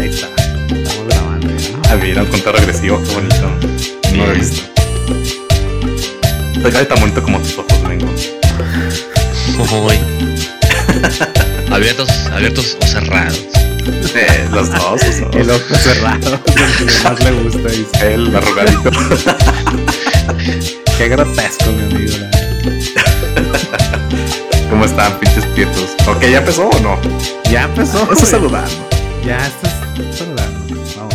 Ahí está. Estamos grabando. Ah, mira, un conteo regresivo, qué bonito. No lo he visto. Te cae tan bonito como tus ojos, vengo. Uy. abiertos, abiertos o cerrados. Eh, los dos, los dos. El ojo cerrado. Es el que más le gusta. Dice. El arrugadito. Qué grotesco, mi amigo. la. ¿Cómo están, pinches prietos? Ok, ¿ya empezó o no? Ya empezó. Eso güey. es saludando. Ya estás saludando. Vamos.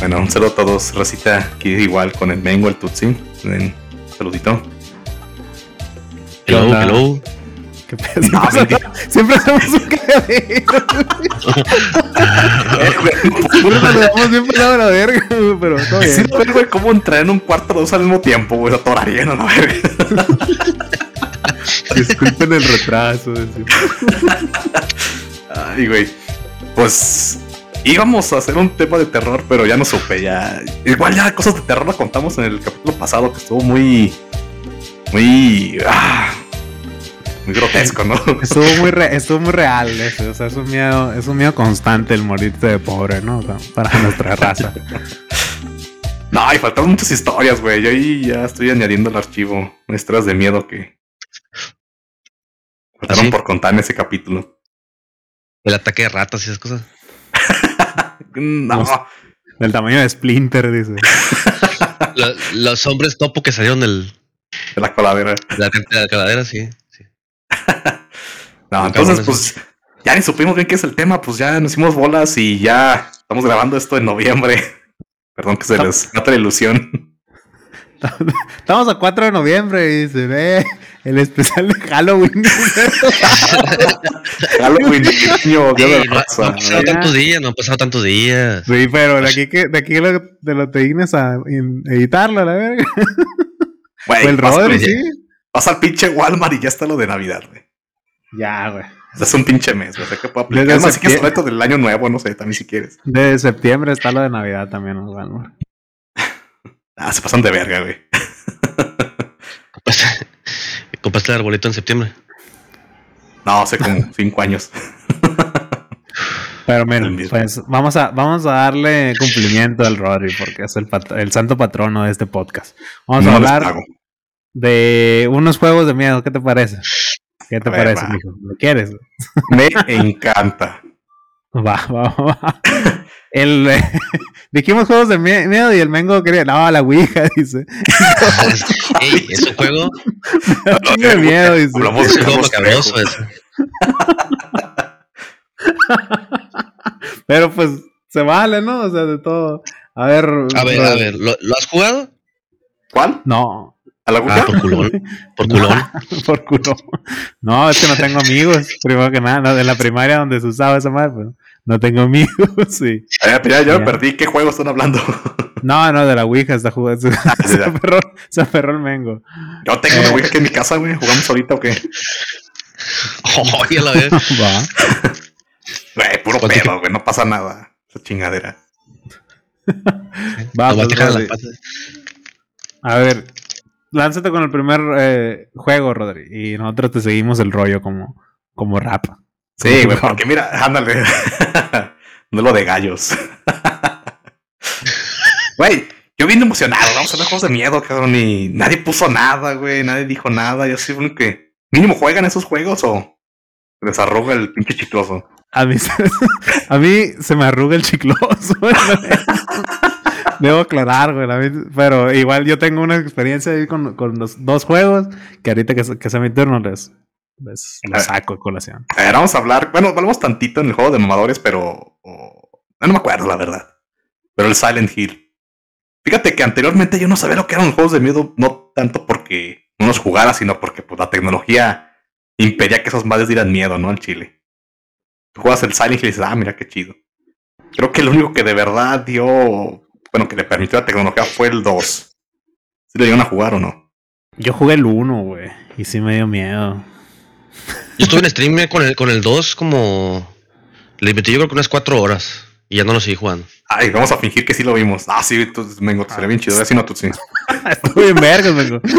Bueno, un saludo a todos. Racita, aquí igual con el Mengo, el Tutsi. Un saludito. ¿Qué Hello, hello. ¿Qué pedo? No, Siempre, hacemos un cagadero. Bien pelado a la verga, pero todo Sí, bien. güey, cómo entrar en un cuarto dos al mismo tiempo, güey. Lo atorarían a la verga. Disculpen el retraso. Ay, güey. Pues íbamos a hacer un tema de terror, pero ya no supe. Ya. Igual ya cosas de terror la contamos en el capítulo pasado, que estuvo muy. Muy. ah, muy grotesco, ¿no? Estuvo muy, re- estuvo muy real eso. O sea, es un miedo, es un miedo constante el morirte de pobre, ¿no? O sea, para nuestra raza. No, y faltaron muchas historias, güey. Yo ahí ya estoy añadiendo al archivo historias de miedo que faltaron ¿Ah, sí? por contar en ese capítulo. El ataque de ratas y esas cosas. No, Del tamaño de Splinter, dice. Lo- los hombres topo que salieron del, de la coladera. de la, de la sí. sí. No, entonces, pues, ya ni supimos bien qué es el tema, pues ya nos hicimos bolas y ya estamos grabando esto en noviembre. Perdón que se les mata la ilusión. Estamos a 4 de noviembre y se ve el especial de Halloween. Halloween, niño, de Ey, no, han raza. pasado tantos días, no han pasado tantos días. Sí, pero de aquí que de aquí lo, te lo te dignes a editarlo, la verga. Güey, O el Rodri, sí. vas al pinche Walmart y ya está lo de Navidad, güey. Ya, güey. O sea, es un pinche mes, güey. O sea, que puedo aplicar. Desde reto del año nuevo, no sé, también si quieres. De septiembre está lo de Navidad también, ¿no? Ah, se pasan de verga, güey. Compraste, el arbolito en septiembre. No, hace como cinco años. Pero mira, pues vamos a, vamos a darle cumplimiento al Rodri porque es el, el santo patrono de este podcast. Vamos No a hablar de unos juegos de miedo. ¿Qué te parece? ¿Qué te ver, parece, va. mijo? ¿Lo quieres? Me encanta. Va, va, va. El, dijimos juegos de mie- miedo y el Mengo quería. No, la Ouija, dice. Ey, es un juego, de miedo, dice. Hablamos es de un juego juegos macabroso feos. eso. Pero pues se vale, ¿no? O sea, de todo. A ver. A ver, a ver, ¿lo, lo has jugado? ¿Cuál? No, ¿A la Ah, por culón. Por culón. por culo. No, es que no tengo amigos. Primero que nada, en la primaria donde se usaba esa madre, pues, no tengo amigos, sí. Ya, ya, ya me perdí. ¿Qué juego están hablando? No, no, de la Ouija está jugando. Se, Ah, aferró, se aferró el Mengo. Yo tengo una Eh. Ouija aquí en mi casa, güey. ¿Jugamos ahorita o qué? Oye, a la vez. Va. Güey, puro ¿Cuánto pedo, güey. No pasa nada. Esa chingadera. Va, pues. A ver, lánzate con el primer eh, juego, Rodri. Y nosotros te seguimos el rollo como, como rap. Sí, güey, porque mira, ándale. no lo de gallos. Güey, yo vine emocionado. Vamos a ver juegos de miedo, cabrón. Y nadie puso nada, güey. Nadie dijo nada. Yo soy el único que. ¿Mínimo juegan esos juegos o les arruga el pinche chicloso? A mí, se, a mí se me arruga el chicloso. güey. Debo aclarar, güey. Pero igual yo tengo una experiencia ahí con, con los dos juegos que ahorita que, se- que sea mi turno les, les, les saco de colación. A ver, vamos a hablar. Bueno, hablamos tantito en el juego de mamadores, pero. o- no me acuerdo, la verdad. Pero el Silent Hill. Fíjate que anteriormente yo no sabía lo que eran los juegos de miedo, no tanto porque no los jugara, sino porque pues, la tecnología impedía que esos madres dieran miedo, ¿no? Al chile. Tú juegas el Silent Hill y dices, ah, mira qué chido. Creo que el único que de verdad dio. Bueno, que le permitió la tecnología fue el 2. ¿Sí le dieron a jugar o no? Yo jugué el 1, güey. Y sí me dio miedo. Yo estuve en stream con el, con el 2 como... Le metí yo creo que unas 4 horas. Y ya no lo seguí jugando. Ay, vamos a fingir que sí lo vimos. Ah, sí, tú, Mengo, te sería bien chido. Así no, tú sí. Estuve en vergas, vengo.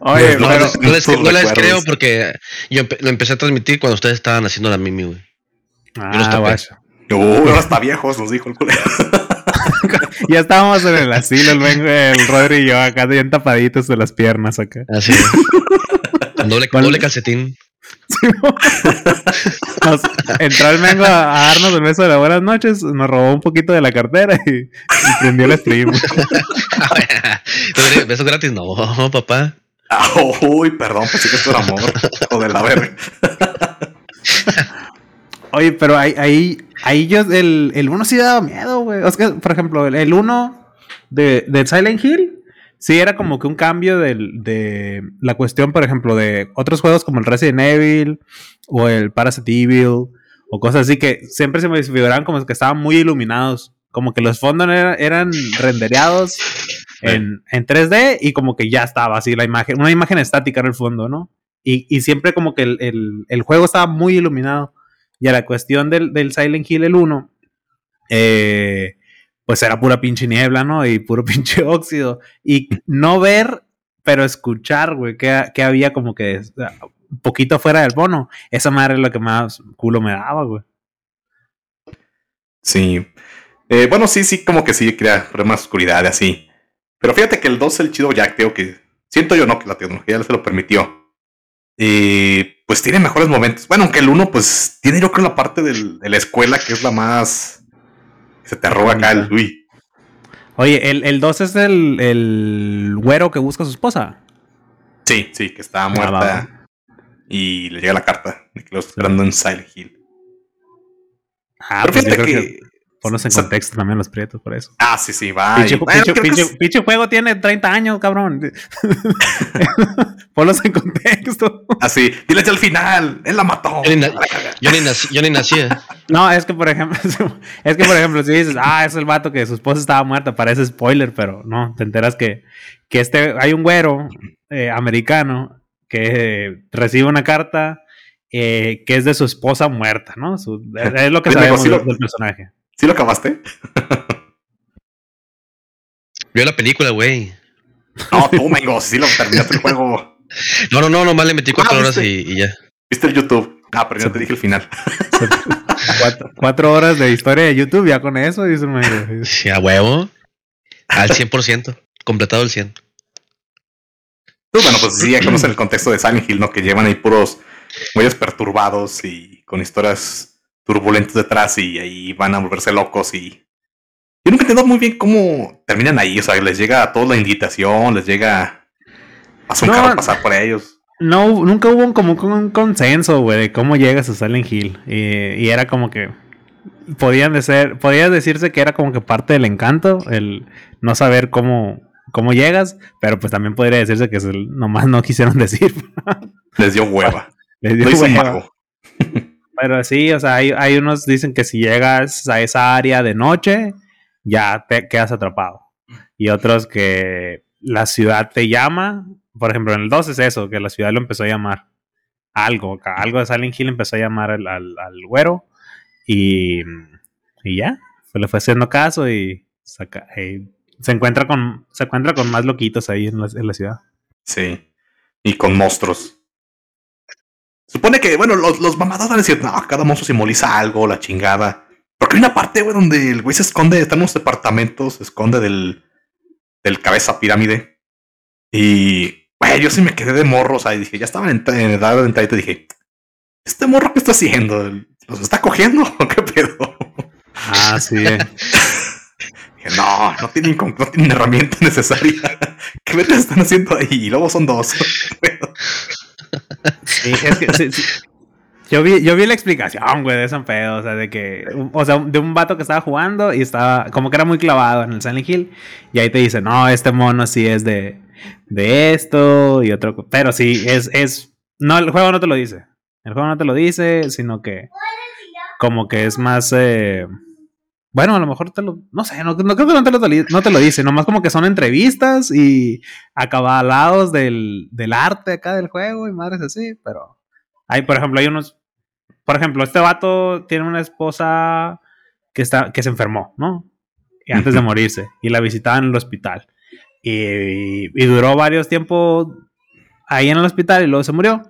Oye, No, pero, les, no les- no les creo porque yo empe- lo empecé a transmitir cuando ustedes estaban haciendo la mimi, güey. Yo los ah, guacho. Uh, ahora está viejos, nos dijo el culero. Ya estábamos en el asilo, el, el Rodri y yo acá bien tapaditos de las piernas acá. Así es. Con doble, ¿Cuál- doble calcetín. Nos- entró el Mengo a, a darnos el beso de las buenas noches, nos robó un poquito de la cartera y, y prendió el stream. ¿Besos gratis? No, papá. Ah, uy, perdón, pensé que esto era amor. O de la verga. Oye, pero ahí, ahí, ahí yo, el, el uno sí daba miedo, güey. O sea, por ejemplo, el, el uno de, de Silent Hill, sí era como que un cambio del, de la cuestión, por ejemplo, de otros juegos como el Resident Evil o el Parasite Evil o cosas así que siempre se me figuraban como que estaban muy iluminados. Como que los fondos eran, eran rendereados en, en 3D y como que ya estaba así la imagen, una imagen estática en el fondo, ¿no? Y, y siempre como que el, el- el juego estaba muy iluminado. Y a la cuestión del, Silent Hill el 1, eh, pues era pura pinche niebla, ¿no? Y puro pinche óxido. Y no ver, pero escuchar, güey, que, que había como que un poquito fuera del bono. Esa madre es lo que más culo me daba, güey. Sí. Eh, bueno, sí, sí, como que sí crea más oscuridad así. Pero fíjate que el 2 el chido Jack, creo que siento yo no que la tecnología ya se lo permitió. Y pues tiene mejores momentos. Bueno, aunque el 1 pues tiene yo creo la parte del- de la escuela que es la más... Se te arroba acá el... Uy. Oye, el, el 2 es el, el güero que busca a su esposa. Sí, sí, que está va, muerta. va. Y le llega la carta de que lo está esperando en Silent Hill. Ah, Pero pues fíjate que ponlos en contexto también los prietos por eso. Ah, sí, sí, va. Bueno, pinche juego tiene 30 años, cabrón. Ponlos en contexto. Así, diles ya al final, él la mató. Yo ni, na- yo ni nací, yo ni nacía. No, es que por ejemplo, es que por ejemplo, si dices, ah, es el vato que su esposa estaba muerta, parece spoiler, pero no, te enteras que, que este, hay un güero eh, americano que recibe una carta eh, que es de su esposa muerta, ¿no? Su- es, lo que sabemos sí del, del personaje. ¿Sí lo acabaste? Vio la película, güey. No, tú, Mengo, sí lo terminaste el juego. No, no, no, nomás le metí cuatro Ah, horas y, y ya. ¿Viste el YouTube? Ah, pero ya te dije el final. Cuatro, cuatro horas de historia de YouTube, ya con eso, dice el medio. Sí, a huevo. Al 100%. Completado el 100. Pues bueno, pues sí, ya conocen el contexto de Silent Hill, ¿no? Que llevan ahí puros güeyes perturbados y con historias turbulentas detrás y ahí van a volverse locos y... Yo nunca entiendo muy bien cómo terminan ahí, o sea, les llega a todos la invitación, les llega... Pasa un No. carro a pasar por ellos. No, nunca hubo un, como un, consenso, güey, de cómo llegas a Silent Hill. Y, y era como que podían de ser, podía decirse que era como que parte del encanto, el no saber cómo, cómo llegas, pero pues también podría decirse que es el- nomás no quisieron decir. Les dio hueva. Les dio un hueva. Pero sí, o sea, hay, hay unos dicen que si llegas a esa área de noche, ya te quedas atrapado. Y otros que la ciudad te llama. Por ejemplo, en el 2 es eso, que la ciudad lo empezó a llamar. Algo, algo de Silent Hill empezó a llamar al, al, al güero. Y, y ya, pues le fue haciendo caso y se encuentra con se encuentra con más loquitos ahí en la, en la ciudad. Sí. Y con monstruos. Supone que, bueno, los, los mamados van a decir, no, cada monstruo simboliza algo, la chingada. Porque hay una parte, güey, donde el güey se esconde, está en unos departamentos, se esconde del, del cabeza pirámide. Y, güey, yo sí me quedé de morro, o sea, y dije, ya estaban en, en edad de entrar y te dije, ¿este morro qué está haciendo? ¿Los está cogiendo qué pedo? Ah, sí. Dije, no, no tienen, no tienen herramienta necesaria. ¿Qué vergas están haciendo ahí? Y luego son dos. Yo vi, yo vi la explicación, güey, de ese pedo. O sea, de que. O sea, de un vato que estaba jugando y estaba. Como que era muy clavado en el Silent Hill. Y ahí te dice, no, este mono sí es de. De esto y otro. Pero sí, es. es no, el juego no te lo dice. El juego no te lo dice, sino que. Como que es más. eh, bueno, a lo mejor te lo. No sé, no, no creo que no te, lo, no te lo dice. Nomás como que son entrevistas y acabalados del, del arte acá del juego y madres así. Pero. Hay, por ejemplo, hay unos. Por ejemplo, este vato tiene una esposa que, está, que se enfermó, ¿no? Y antes de morirse. Y la visitaba en el hospital. Y, y duró varios tiempos ahí en el hospital y luego se murió.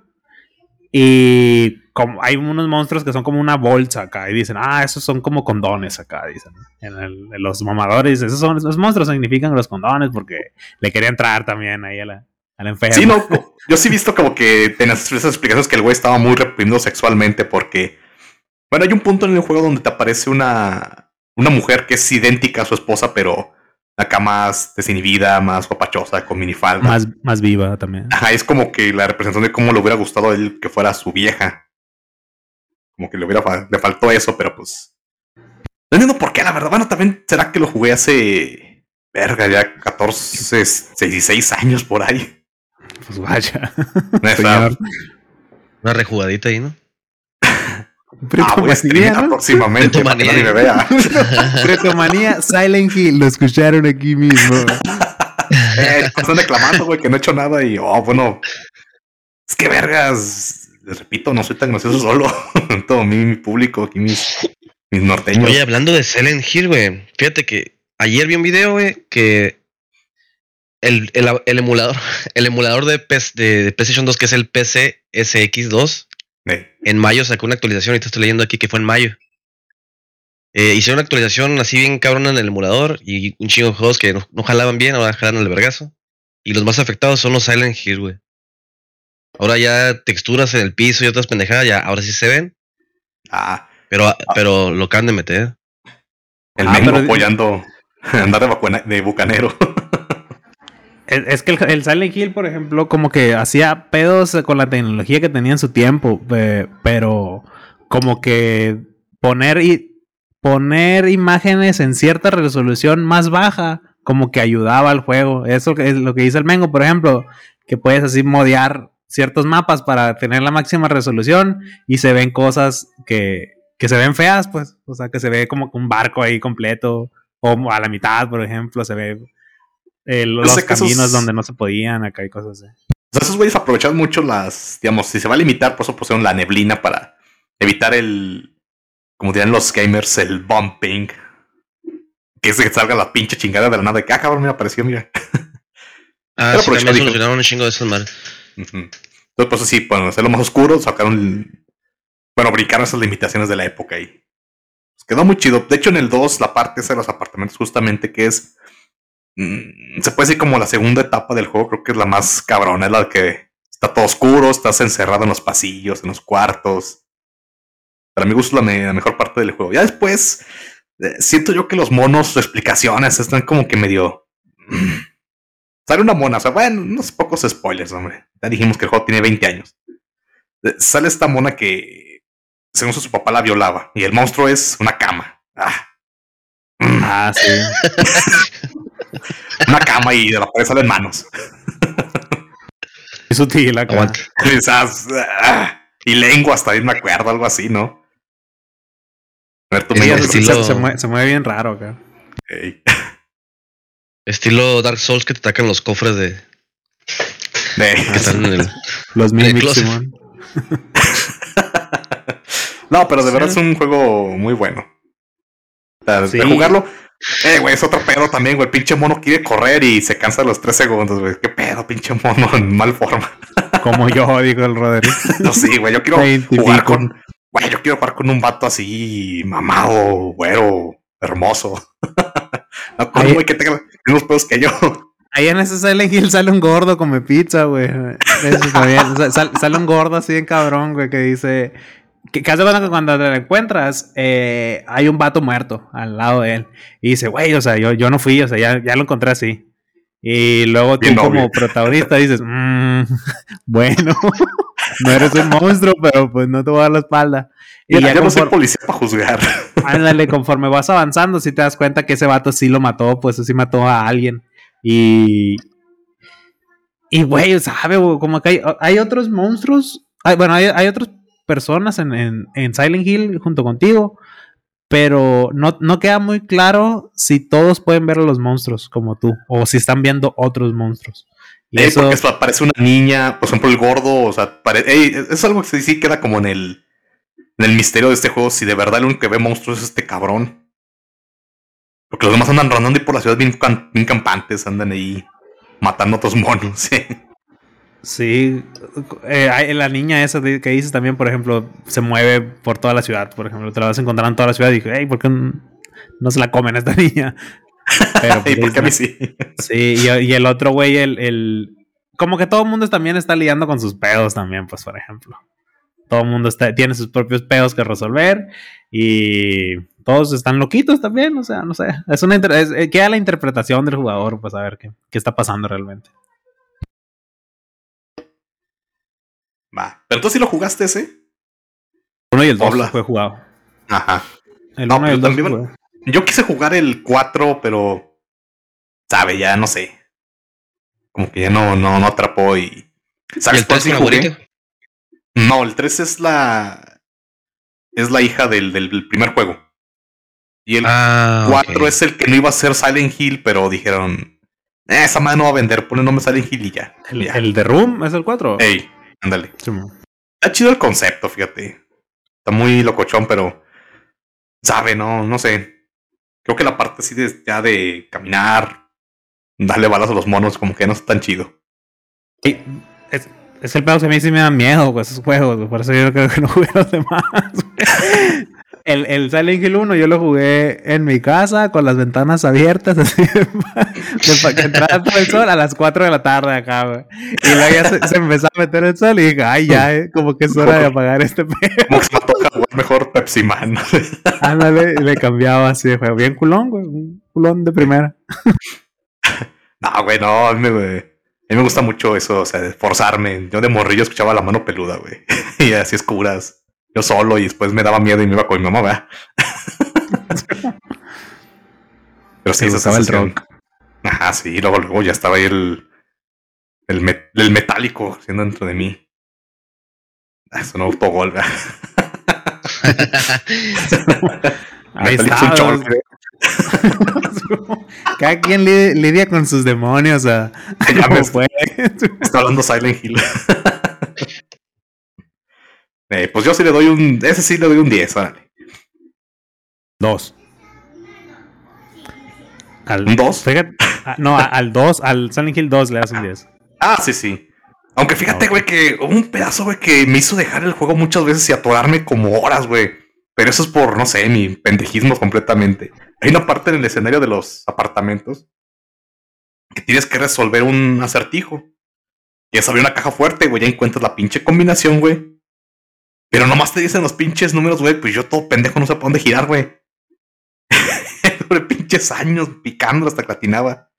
Y como hay unos monstruos que son como una bolsa acá y dicen, ah, esos son como condones acá, dicen. En, el- en los mamadores, esos son los monstruos significan los condones porque le quería entrar también ahí a la, a la enferma. Sí, no, yo sí he visto como que en esas explicaciones que el güey estaba muy reprimido sexualmente porque, bueno, hay un punto en el juego donde te aparece una, una mujer que es idéntica a su esposa, pero acá más desinhibida, más guapachosa, con minifalda. Más, más viva también. Ajá, es como que la representación de cómo le hubiera gustado a él que fuera su vieja. Como que le hubiera fa- le faltó eso, pero pues. No entiendo por qué, la verdad. Bueno, también será que lo jugué hace. Verga, ya 14, 16 años por ahí. Pues vaya. Señor. Una rejugadita ahí, ¿no? Ah, voy a streamear próximamente para que nadie me vea. Pretomanía, Silent Hill, lo escucharon aquí mismo. Eh, están reclamando, güey, que no he hecho nada y, oh, bueno. Es que vergas. Les repito, no soy tan gracioso solo. Todo mi, mi público, aquí mis, mis norteños. Oye, hablando de Silent Hill, güey. Fíjate que ayer vi un video, güey, que el, el, el emulador, el emulador de, PS de, de PlayStation 2, que es el PC SX2, Eh, en mayo sacó una actualización, y te estoy leyendo aquí que fue en mayo. Eh, hicieron una actualización así bien cabrona en el emulador y un chingo de juegos que no, no jalaban bien, ahora jalan el vergazo. Y los más afectados son los Silent Hill, güey. Ahora ya texturas en el piso y otras pendejadas, ya ahora sí se ven, ah, pero, pero lo acaban de meter. el Ah, pero- apoyando. Andar de, vacuna- de bucanero. Es, es que el, el Silent Hill, por ejemplo, como que hacía pedos con la tecnología que tenía en su tiempo, eh, pero como que poner y poner imágenes en cierta resolución más baja, como que ayudaba al juego. Eso es lo que dice el Mengo, por ejemplo, que puedes así modear ciertos mapas para tener la máxima resolución y se ven cosas que, que se ven feas, pues, o sea, que se ve como que un barco ahí completo o a la mitad, por ejemplo, se ve eh, los que esos- caminos donde no se podían, acá y cosas así. O sea, esos güeyes aprovechan mucho las, digamos, si se va a limitar, por eso pusieron la neblina para evitar el, como dirían los gamers, el bumping. Que se salga la pinche chingada de la nada de que, ah, cabrón, mira, apareció, mira. Ah, sí, también solucionaron un chingo de esas madres. Entonces, pues sí, bueno, hacerlo más oscuro, sacaron, bueno, brincaron esas limitaciones de la época y pues, quedó muy chido. De hecho, en el 2, la parte esa de los apartamentos, justamente, que es, mm, se puede decir como la segunda etapa del juego, creo que es la más cabrona, es la que está todo oscuro, estás encerrado en los pasillos, en los cuartos. Para mí gusto es la, me- la mejor parte del juego. Ya después, eh, siento yo que los monos, explicaciones están como que medio... Sale una mona, o sea, bueno, unos pocos spoilers, hombre. Ya dijimos que el juego tiene 20 años. Eh, Sale esta mona que, según su papá, la violaba. Y el monstruo es una cama. Ah. Mm, Ah, sí. Una cama y de la pared salen manos. Es acá. Aguanta. Y, esas, ah, y lengua hasta ahí me acuerdo, algo así, ¿no? A ver, tú me el se, dices, estilo- se- se mueve, se mueve bien raro acá. "Ey". Estilo Dark Souls que te atacan los cofres de De- que están en el. Los En el. Simón. no, pero de Sí. verdad es un juego muy bueno. O sea, Sí. De jugarlo. Eh, güey, es otro pedo también, güey. El pinche mono quiere correr y se cansa a los tres segundos, güey. Qué pedo, pinche mono en mal forma. Como yo, digo el Roderick. No, sí, güey. Yo quiero jugar con. Güey, yo quiero jugar con un vato así, mamado, güero, hermoso. no con Ahí- un güey que tenga mismos pedos que yo. Ahí en ese Silent Hill sale un gordo come pizza, güey. Eso está bien. Sa- sal- sale un gordo así en cabrón, güey, que dice... Que, cuenta que cuando te lo encuentras, eh, hay un vato muerto al lado de él. Y dice, güey, o sea, yo, yo no fui, o sea, ya, ya lo encontré así. Y luego tú Bien como obvio. protagonista dices, "Mm, bueno, no eres un monstruo, pero pues no te voy a dar la espalda. Y ya yo no soy conforme- policía para juzgar. Ándale, conforme vas avanzando, si te das cuenta que ese vato sí lo mató, pues sí mató a alguien. Y. Y, güey, sabe, güey, como que hay, hay otros monstruos. hay- bueno, hay, hay otras personas en, en, en Silent Hill junto contigo. Pero no, no queda muy claro si todos pueden ver a los monstruos como tú. O si están viendo otros monstruos. Y Eh, eso. porque eso parece una niña, por ejemplo, el gordo, o sea, pare- ey, es algo que sí queda como en el, en el misterio de este juego, si de verdad el único que ve monstruos es este cabrón. Porque los demás andan rondando y por la ciudad bien, campantes, andan ahí matando a otros monos. sí. Sí, eh, la niña esa que dices también, por ejemplo, se mueve por toda la ciudad, por ejemplo, te la vas a encontrar en toda la ciudad y dije, hey, ¿por qué no se la comen esta niña? Pero, pues, a mí sí? Sí, y, el otro güey, el, el, Como que todo el mundo también está lidiando con sus pedos también, pues, por ejemplo. Todo el mundo está, tiene sus propios pedos que resolver y todos están loquitos también, o sea, no sé. Es una es, eh, queda la interpretación del jugador, pues a ver qué, qué está pasando realmente. Va. Pero tú sí lo jugaste ese. Uno y el dos fue jugado. Ajá. El uno y el también, Yo quise jugar el 4, pero. Sabe, ya no sé. Como que ya no, no, no atrapó y. ¿Sabes cuál sí jugué? No, el 3 es la. Es la hija del, del primer juego. Y el 4 ah, es el que no iba a ser Silent Hill, pero dijeron. Eh, esa madre no va a vender, pone nombre Silent Hill y ya. ¿El, de Room es el 4? Ey. Ándale. Está chido el concepto, fíjate. Está muy locochón, pero. Sabe, no, no sé. Creo que la parte así de ya de caminar, darle balas a los monos, como que no es tan chido. Sí, es, es el pedo que a mí sí me da miedo, pues, esos juegos, por eso yo creo que no jugué los demás. El, el Silent Hill 1 yo lo jugué en mi casa con las ventanas abiertas, así para que entrara todo el sol a las 4 de la tarde acá, güey. Y luego ya se, empezó a meter el sol y dije, ay, ya, eh, como que es hora de apagar este pedo. Como que se me toca jugar mejor Pepsi Man. Ándale, y le cambiaba así de juego. Bien culón, güey, un culón de primera. no, güey, no, me, a mí me gusta mucho eso, o sea, esforzarme. Yo de morrillo escuchaba la mano peluda, güey. y así escuras yo solo y después me daba miedo y me iba con mi mamá, ¿verdad? Pero sí, estaba el rock. Ajá, sí, luego, luego ya estaba ahí el, el, el metálico haciendo dentro de mí. Ah, eso no autogol, ¿verdad? ahí está. Cada quien lidia con sus demonios. A... Ya me está hablando Silent Hill. Eh, pues yo sí le doy un. Ese sí le doy un 10, órale. Dos. Al, ¿Un 2? Ah, no, al 2, al Silent Hill 2 le das un 10. Ah, sí, sí. Aunque fíjate, güey, que hubo un pedazo, güey, que me hizo dejar el juego muchas veces y atorarme como horas, güey. Pero eso es por, no sé, mi pendejismo completamente. Hay una parte en el escenario de los apartamentos que tienes que resolver un acertijo. Y es abrir una caja fuerte, güey. Ya encuentras la pinche combinación, güey. Pero nomás te dicen los pinches números, güey. Pues yo todo pendejo no sé para dónde girar, güey. Sobre pinches años picando hasta que latinaba.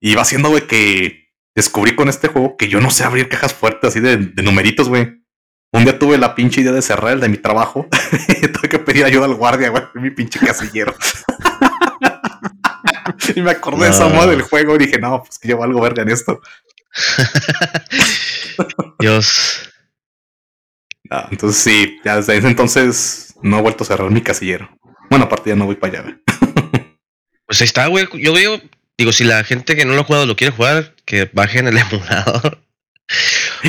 Y va siendo, güey, que descubrí con este juego que yo no sé abrir cajas fuertes así de, numeritos, güey. Un día tuve la pinche idea de cerrar el de mi trabajo. Tuve que pedir ayuda al guardia, güey, mi pinche casillero. y me acordé de esa moda del juego y dije, no, pues que llevo algo verga en esto. Dios. Ah, entonces sí, ya desde ese entonces no he vuelto a cerrar mi casillero. Bueno, aparte ya no voy para allá. pues ahí está, güey. Yo veo, digo, si la gente que no lo ha jugado lo quiere jugar, que baje en el emulador.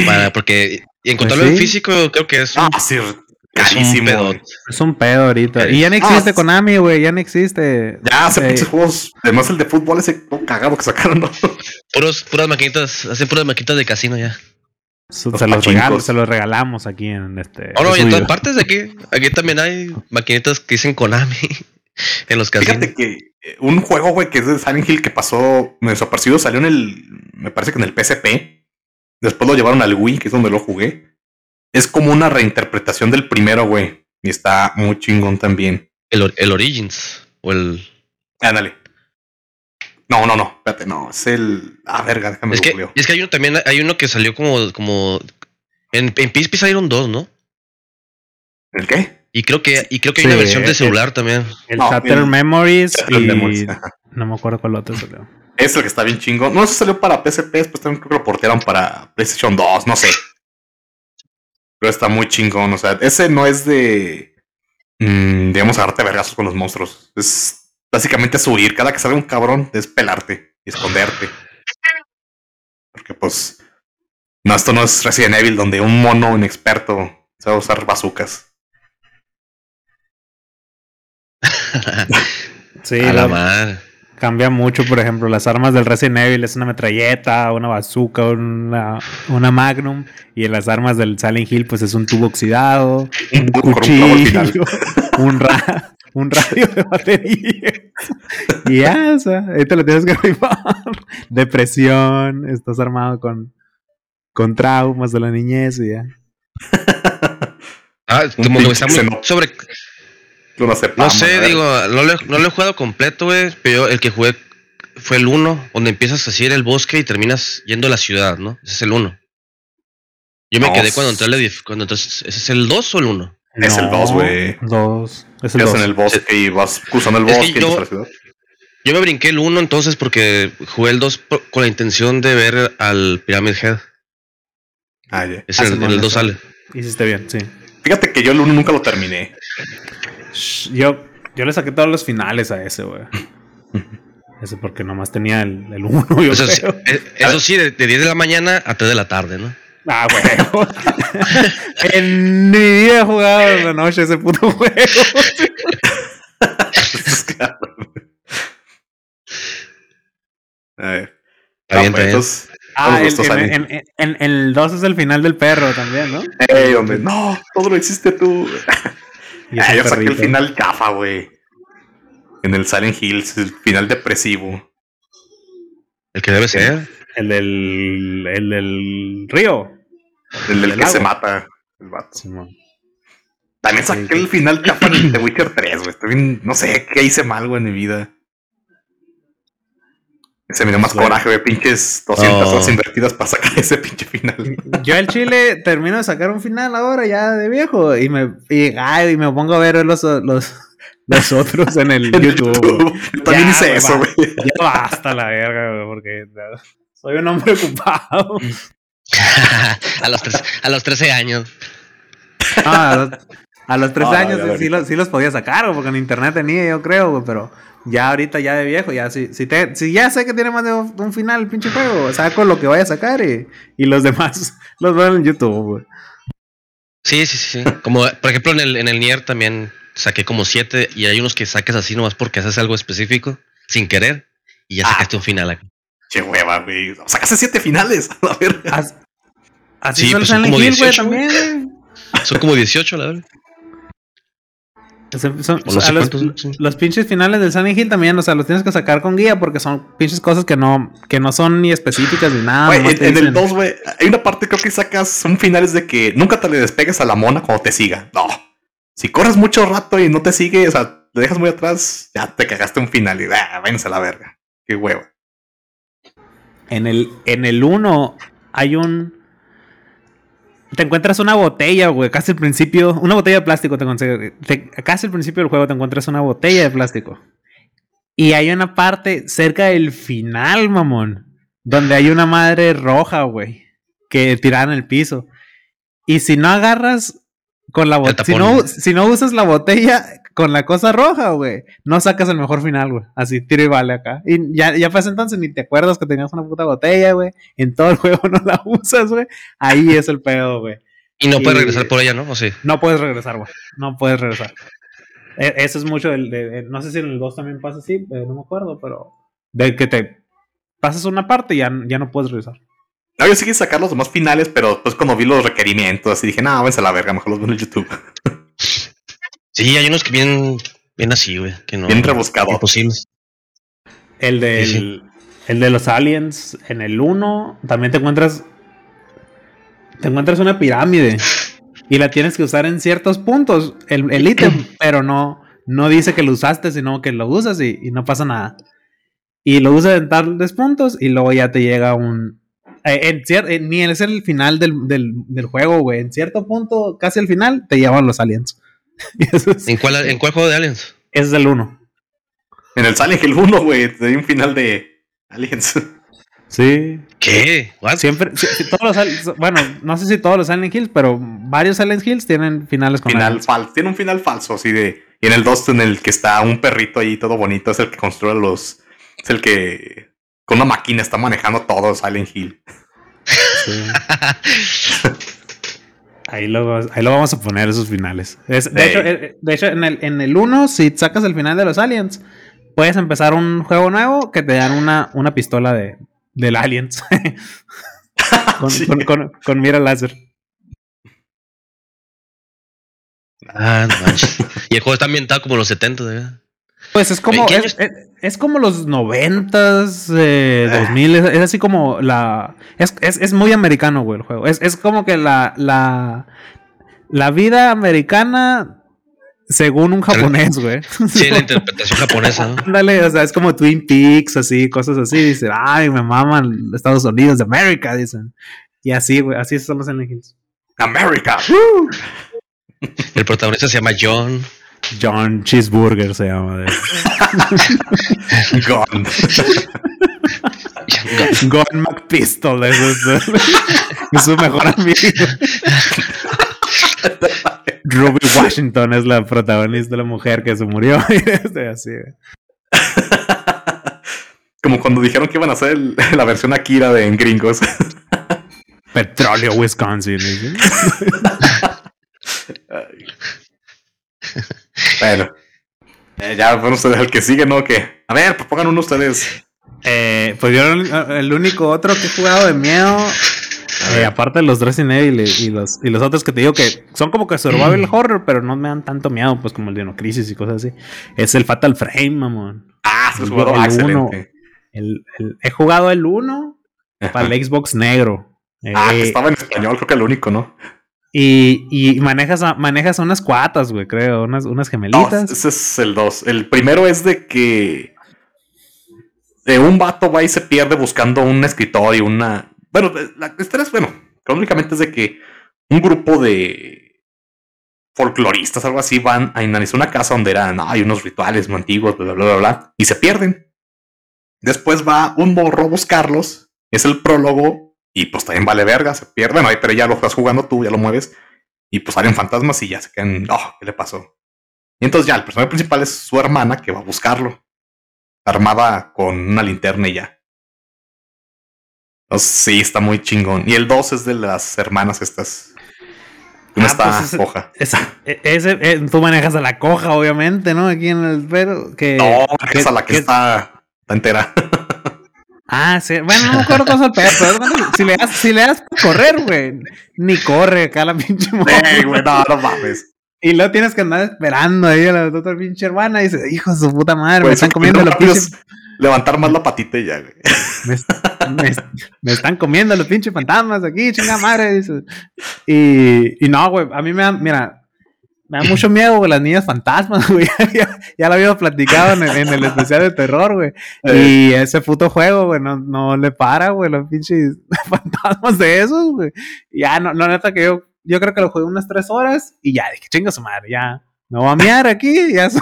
Para, porque encontrarlo pues en físico creo que es un, ah, sí, un pedo. Es un pedo ahorita. Y ya no existe Konami, güey, ya no existe. Ya hace muchos juegos, además el de fútbol ese cagado que sacaron, ¿no? Puros, puras maquinitas, hacen puras maquinitas de casino ya. Se los, se los regalamos aquí en este. Oh, no, y en todas partes de aquí. Aquí también hay maquinitas que dicen Konami en los casinos. Fíjate que eh, un juego, güey, que es de Silent Hill que pasó me desaparecido, salió en el. Me parece que en el PSP. Después lo llevaron al Wii, que es donde lo jugué. Es como una reinterpretación del primero, güey. Y está muy chingón también. El, el Origins. O el. Ándale. No, no, no, espérate, no, es el. Ah, verga, déjame es que, es que hay uno también, hay uno que salió como. como en, en PSP salieron dos, ¿no? ¿El qué? Y creo que, y creo que hay una versión de celular también. El Shutter Memories y. no me acuerdo cuál otro salió. Es el que está bien chingo. No, eso salió para PSP, después también creo que lo portearon para PlayStation 2, no sé. Pero está muy chingón. O sea, ese no es de. Mmm, digamos, agarrarte vergazos con los monstruos. Es básicamente es huir. Cada que sale un cabrón es pelarte y esconderte. Porque pues. No, esto no es Resident Evil donde un mono inexperto sabe usar bazucas. sí, a la madre. Cambia mucho, por ejemplo, las armas del Resident Evil es una metralleta, una bazooka, una, una Magnum, y en las armas del Silent Hill, pues es un tubo oxidado, un, cuchillo, un, ra un radio de batería. y ya, o sea, ahí te lo tienes que rifar. Depresión, estás armado con, con traumas de la niñez y ya. ah, como está muy sobre no, sé, digo, no lo, he jugado completo, güey, pero el que jugué fue el 1, donde empiezas así en el bosque y terminas yendo a la ciudad, ¿no? Ese es el 1. Yo me quedé cuando entré al edificio. Cuando entonces, ¿Ese es el 2 o el 1? Es el 2, güey. 2. Es el 2. en el bosque y vas cruzando el bosque y yo, la ciudad. Yo me brinqué el 1 entonces porque jugué el 2 con la intención de ver al Pyramid Head. Ah, ya. Es el, en el 2 sale. Hiciste bien, sí. Fíjate que yo el 1 nunca lo terminé. Yo, yo le saqué todos los finales a ese, güey. Ese porque nomás tenía el 1. Eso, sí, eh, eso sí, de, 10 de la mañana a 3 de la tarde, ¿no? Ah, güey. en mi vida he jugado en la noche ese puto juego. a ver. Está bien, Ah, en, en, el 2 es el final del perro también, ¿no? Ey, hombre, no, todo lo hiciste tú. Ah, yo saqué el final cafa, güey. En el Silent Hills, el final depresivo. ¿El que debe ser? El del, el del río. El del, que se mata el vato. También saqué el final cafa de The Witcher 3, güey. no sé qué hice mal, güey, en mi vida. Se me dio más coraje, güey, pinches 200 horas invertidas para sacar ese pinche final. Yo el Chile termino de sacar un final ahora ya de viejo y me, y, ay, me pongo a ver los, los, los otros en el YouTube. Yo también hice eso, güey. Ya basta la verga, güey, porque soy un hombre ocupado. a, los a los 13 años. Ah, a, los, 13 años sí, los, sí, los, podía sacar, porque en internet tenía, yo creo, güey, pero ya ahorita ya de viejo, ya si, si, te, si ya sé que tiene más de un, final el pinche juego, saco lo que vaya a sacar y, y los demás los veo en YouTube, güey. Sí, sí, sí. Como por ejemplo en el, en el Nier también saqué como siete y hay unos que saques así nomás porque haces algo específico, sin querer, y ya sacaste un final acá. Che hueva, güey. Sacaste siete finales, a ver. así sí, pues son como 18, también, Son como 18, la verdad los, pinches finales del Sunny Hill también, o sea, los tienes que sacar con guía porque son pinches cosas que no, que no son ni específicas ni nada. en, el 2, güey, hay una parte creo que sacas, son finales de que nunca te le despegues a la mona cuando te siga. No. Si corres mucho rato y no te sigue, o sea, te dejas muy atrás, ya te cagaste un final y ah, váyanse a la verga. Qué huevo. En el, en el 1 hay un te encuentras una botella, güey, casi al principio, una botella de plástico te consigues. casi al principio del juego te encuentras una botella de plástico. Y hay una parte cerca del final, mamón, donde hay una madre roja, güey, que tirada en el piso. Y si no agarras con la botella, si no, si no usas la botella con la cosa roja, güey, no sacas el mejor final, güey. Así, tiro y vale acá. Y ya, ya pasa entonces ni te acuerdas que tenías una puta botella, güey. En todo el juego no la usas, güey. Ahí es el pedo, güey. Y no puedes regresar por ella, ¿no? ¿O sí? No puedes regresar, güey. No puedes regresar. E, eso es mucho del. De, no sé si en el 2 también pasa así, eh, no me acuerdo, pero. De que te pasas una parte y ya, ya no puedes regresar. No, yo sí sacar los demás finales, pero pues cuando vi los requerimientos, así dije, no, váyanse a la verga, mejor los veo en el YouTube. Sí, hay unos que vienen, bien así, güey. Que no, bien rebuscado. Imposibles. El, del, el de los aliens en el 1, también te encuentras. Te encuentras una pirámide. Y la tienes que usar en ciertos puntos, el ítem, pero no, no dice que lo usaste, sino que lo usas y, no pasa nada. Y lo usas en tales puntos y luego ya te llega un, eh, en ni es el final del, del, del juego, güey. En cierto punto, casi al final, te llevan los aliens. ¿En, cuál, ¿En cuál juego de Aliens? Es el 1. En el Silent Hill 1, güey, te un final de Aliens. Sí. ¿Qué? Siempre, todos los, bueno, no sé si todos los Silent Hills, pero varios Silent Hills tienen finales con final falso. Tiene un final falso, así de. Y en el 2, en el que está un perrito ahí todo bonito, es el que construye los. Es el que con una máquina está manejando todo Silent Hill. Sí. Ahí lo, ahí lo vamos a poner esos finales. de, hecho, eh, de, hecho, en el, en el 1, si sacas el final de los aliens, puedes empezar un juego nuevo que te dan una, una pistola de, del Aliens. con, Sí. con, con- con mira láser. Ah, no manches. y el juego está ambientado como en los 70, ¿verdad? Pues es como, ¿En qué es, es- es como los noventas, eh, Ah. 2000, es, es así como la... Es, es, es muy americano, güey, el juego. Es, es como que la, la, la vida americana según un japonés, güey. Sí, la interpretación japonesa, ¿no? Ándale, o sea, es como Twin Peaks, así, cosas así. Dicen, ay, me maman Estados Unidos de América, dicen. Y así, güey, así son los Silent Hills. America. El protagonista se llama John. John Cheeseburger se llama. de- Gone. Gordon McPistol, es, es su mejor amigo. Ruby Washington es la protagonista, la mujer que se murió. Este, así. Como cuando dijeron que iban a hacer el- la versión Akira de en gringos. Petróleo, Wisconsin. ¿sí? Bueno. Eh, ya, ustedes, el que sigue, ¿no? Que. A ver, pues pongan uno ustedes. Eh, pues yo el, único otro que he jugado de miedo, eh, aparte de los Resident Evil y, y los, y los otros que te digo que son como que survival horror, pero no me dan tanto miedo, pues como el Dino Crisis y cosas así. Es el Fatal Frame, mamón. Ah, se El- jugado. el Ah, excelente. uno. El- el- he jugado el 1 para el Xbox negro. Ah, que Eh, estaba en español, creo que el único, ¿no? Y, y manejas, a- manejas unas cuatas, güey, creo, unas, unas No, gemelitas. ese es el 2. El primero es de que de un vato va y se pierde buscando un escritorio, una. Bueno, la historia es, bueno, crónicamente es de que un grupo de folcloristas, algo así, van a analizar una casa donde eran, hay unos rituales muy antiguos, bla, bla, bla, bla, y se pierden. Después va un morro a buscarlos, es el prólogo, y pues también vale verga, se pierden, ahí, pero ya lo estás jugando tú, ya lo mueves, y pues salen fantasmas y ya se quedan, oh, ¿qué le pasó? Y entonces ya, el personaje principal es su hermana que va a buscarlo. Armada con una linterna y ya. Entonces, sí, está muy chingón. Y el 2 es de las hermanas estas. Una Ah, está pues ese- coja. Ese, e- ese- eh, tú manejas a la coja, obviamente, ¿no? Aquí en el pero que No, es a la que que- está, está entera. Ah, sí. Bueno, no me acuerdo cómo es el pero si le das, si le das por correr, güey, ni corre acá la pinche. Ey, güey, no, no mames. Y luego tienes que andar esperando ahí a la otra pinche hermana y dice, hijo de su puta madre, me están su comiendo los pinches, es Levantar más la patita y ya, güey. me, me- me están comiendo los pinches fantasmas aquí, chinga madre. Y, y no, güey, a mí me da, mira, me da mucho miedo, güey, las niñas fantasmas, güey. ya, ya lo habíamos platicado en el, en el especial de terror, güey. Y ese puto juego, güey, no, no le para, güey, los pinches fantasmas de esos, güey. Ya, no, no, neta que yo, yo creo que lo jugué unas tres horas y ya, dije, chinga su madre, ya. Me voy a mear aquí, ya, son,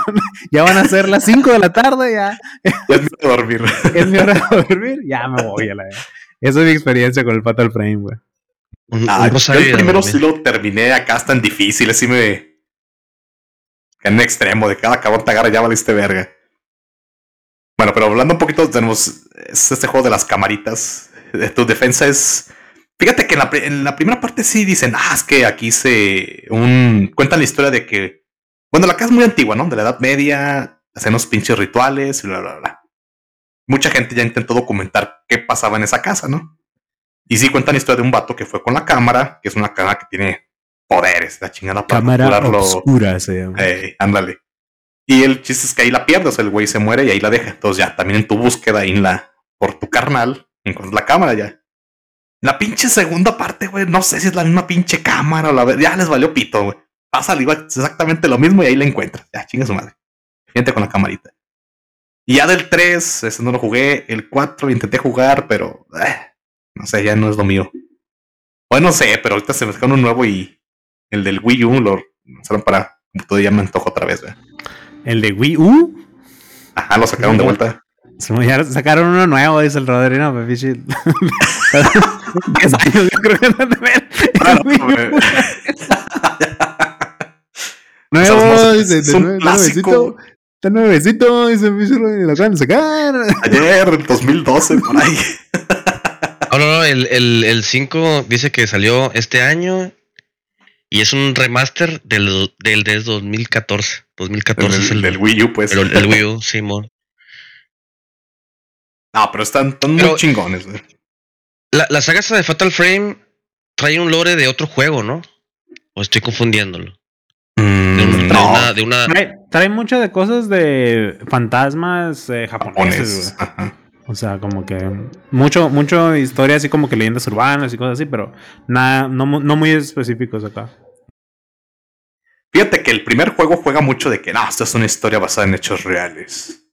ya van a ser las 5 de la tarde, ya Ya es mi hora de dormir. es mi hora de dormir, ya me voy a la vez. Esa es mi experiencia con el Fatal Frame, güey. Ah, un yo el primero sí lo terminé acá, es tan difícil, así me. En un extremo, de cada cabrón te agarra, ya valiste verga. Bueno, pero hablando un poquito, tenemos es este juego de las camaritas. Tu defensa es. Fíjate que en la, en la primera parte sí dicen, ah, es que aquí se. un Cuentan la historia de que. Bueno, la casa es muy antigua, ¿no? De la Edad Media, hacen unos pinches rituales bla, bla, bla. Mucha gente ya intentó documentar qué pasaba en esa casa, ¿no? Y sí cuentan la historia de un vato que fue con la cámara, que es una cámara que tiene poderes, la chingada para Cámara oscura se llama. Eh, ándale. Y el chiste es que ahí la pierdes, o sea, el güey se muere y ahí la deja. Entonces ya, también en tu búsqueda ahí en la, por tu carnal, encuentras la cámara ya. La pinche segunda parte, güey, no sé si es la misma pinche cámara o la ya les valió pito, güey. Pasa es exactamente lo mismo y ahí la encuentras. Ya, chinga su madre. Gente con la camarita. Y ya del 3, ese no lo jugué. El 4 lo intenté jugar, pero eh, no sé, ya no es lo mío. Bueno, no sé, pero ahorita se me saca uno nuevo y el del Wii U lo lanzaron para computadora ya me antojo otra vez, güey. El de Wii U. Ajá, lo sacaron de vuelta. Ya sacaron uno nuevo, dice el Rodri, no, pues, pinche. 10 años, yo creo que no te ven. Claro, El Wii U. güey. Nuevo, dice, es de un clásico. nuevecito. Está nuevecito, dice el Rodri, lo acaban de sacar. Ayer, en 2012, por ahí. No, no, no, el, el, el 5 dice que salió este año y es un remaster del, del de 2014. 2014 es El, el, del Wii U, pues. pero el, el Wii U, Simón. No, pero están, están Pero- muy chingones, güey. La, la saga esa de Fatal Frame trae un lore de otro juego, ¿no? O estoy confundiéndolo. De, un- de Mm, una, de una- Trae, trae mucho de cosas de fantasmas eh, japoneses, japones. güey. Ajá. O sea, como que mucho, mucho historia así como que leyendas urbanas y cosas así, pero nada, no, mu- no muy específicos acá. Fíjate que el primer juego juega mucho de que, no, esto es una historia basada en hechos reales.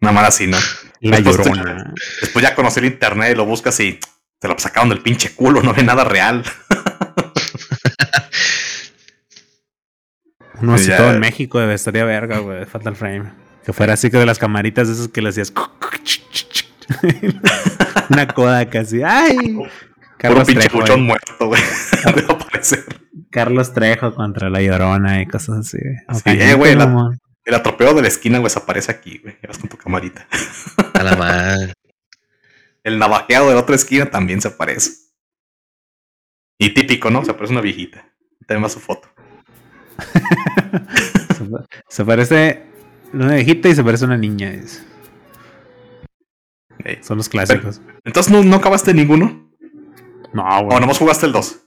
Nada más así, ¿no? La Después te- llorona. Después ya conocí el internet y lo buscas y te lo sacaron del pinche culo, no ve nada real. Uno así todo en México debe estaría verga, güey, Fatal Frame. Que fuera así que de las camaritas esas que le hacías. Una coda casi. ¡Ay! Carlos pinche Trejo, güey. muerto, güey. Debe aparecer. Carlos Trejo contra la llorona y cosas así. Cañito, eh, güey, la-. El atropello de la esquina, güey, se aparece aquí, güey. Ya vas con tu camarita. a la madre. El navajeado de la otra esquina también se aparece. Y típico, ¿no? Se aparece una viejita. También va su foto. Se, se parece una viejita y se parece una niña. Ey. Son los clásicos. Entonces, ¿no, no acabaste ninguno? No, ¿O güey. nomás jugaste el 2?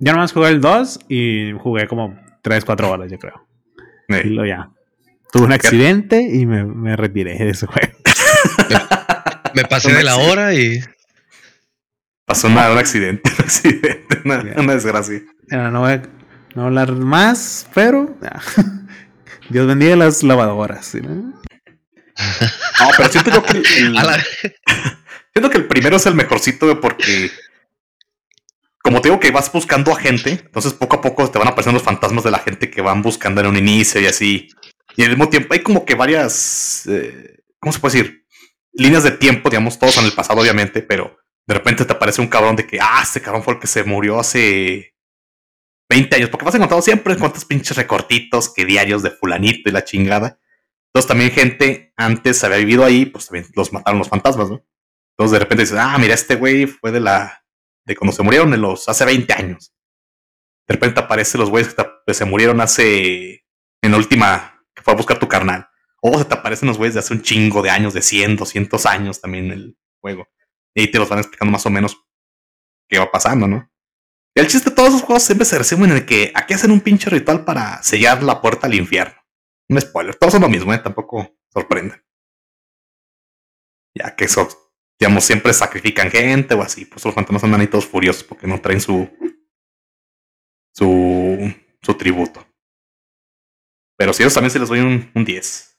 Yo nomás jugué el 2 y jugué como 3, 4 horas, yo creo. Y lo ya. Tuve un accidente y me, me retiré de ese juego. Me pasé de la hora y. Pasó una- un accidente, un accidente, una, desgracia. Ya, no voy a no hablar más, pero ya. Dios bendiga las lavadoras. ¿sí, no? No, pero siento yo que el, la- siento que el primero es el mejorcito, porque como te digo que vas buscando a gente, entonces poco a poco te van apareciendo los fantasmas de la gente que van buscando en un inicio y así. Y al mismo tiempo hay como que varias, eh, ¿cómo se puede decir? Líneas de tiempo, digamos, todos en el pasado, obviamente, pero de repente te aparece un cabrón de que, ah, este cabrón fue el que se murió hace 20 años, porque vas encontrando siempre cuántos pinches recortitos que diarios de fulanito y la chingada. Entonces también gente antes había vivido ahí, pues también los mataron los fantasmas, ¿no? Entonces de repente dices, ah, mira, este güey fue de la, de cuando se murieron en los, hace 20 años. De repente aparecen los güeyes que, que se murieron hace, en la última, que fue a buscar tu carnal. O se te aparecen los güeyes de hace un chingo de años, de 100, 200 años también el juego. Y ahí te los van explicando más o menos qué va pasando, ¿no? El chiste de todos esos juegos siempre se resumen en el que aquí hacen un pinche ritual para sellar la puerta al infierno. Un spoiler, todos son lo mismo, ¿eh? Tampoco sorprenden. Ya que eso, digamos, siempre sacrifican gente o así. Pues los fantasmas andan ahí todos furiosos porque no traen su. su. su tributo. Pero si ellos también se les doy un, un 10.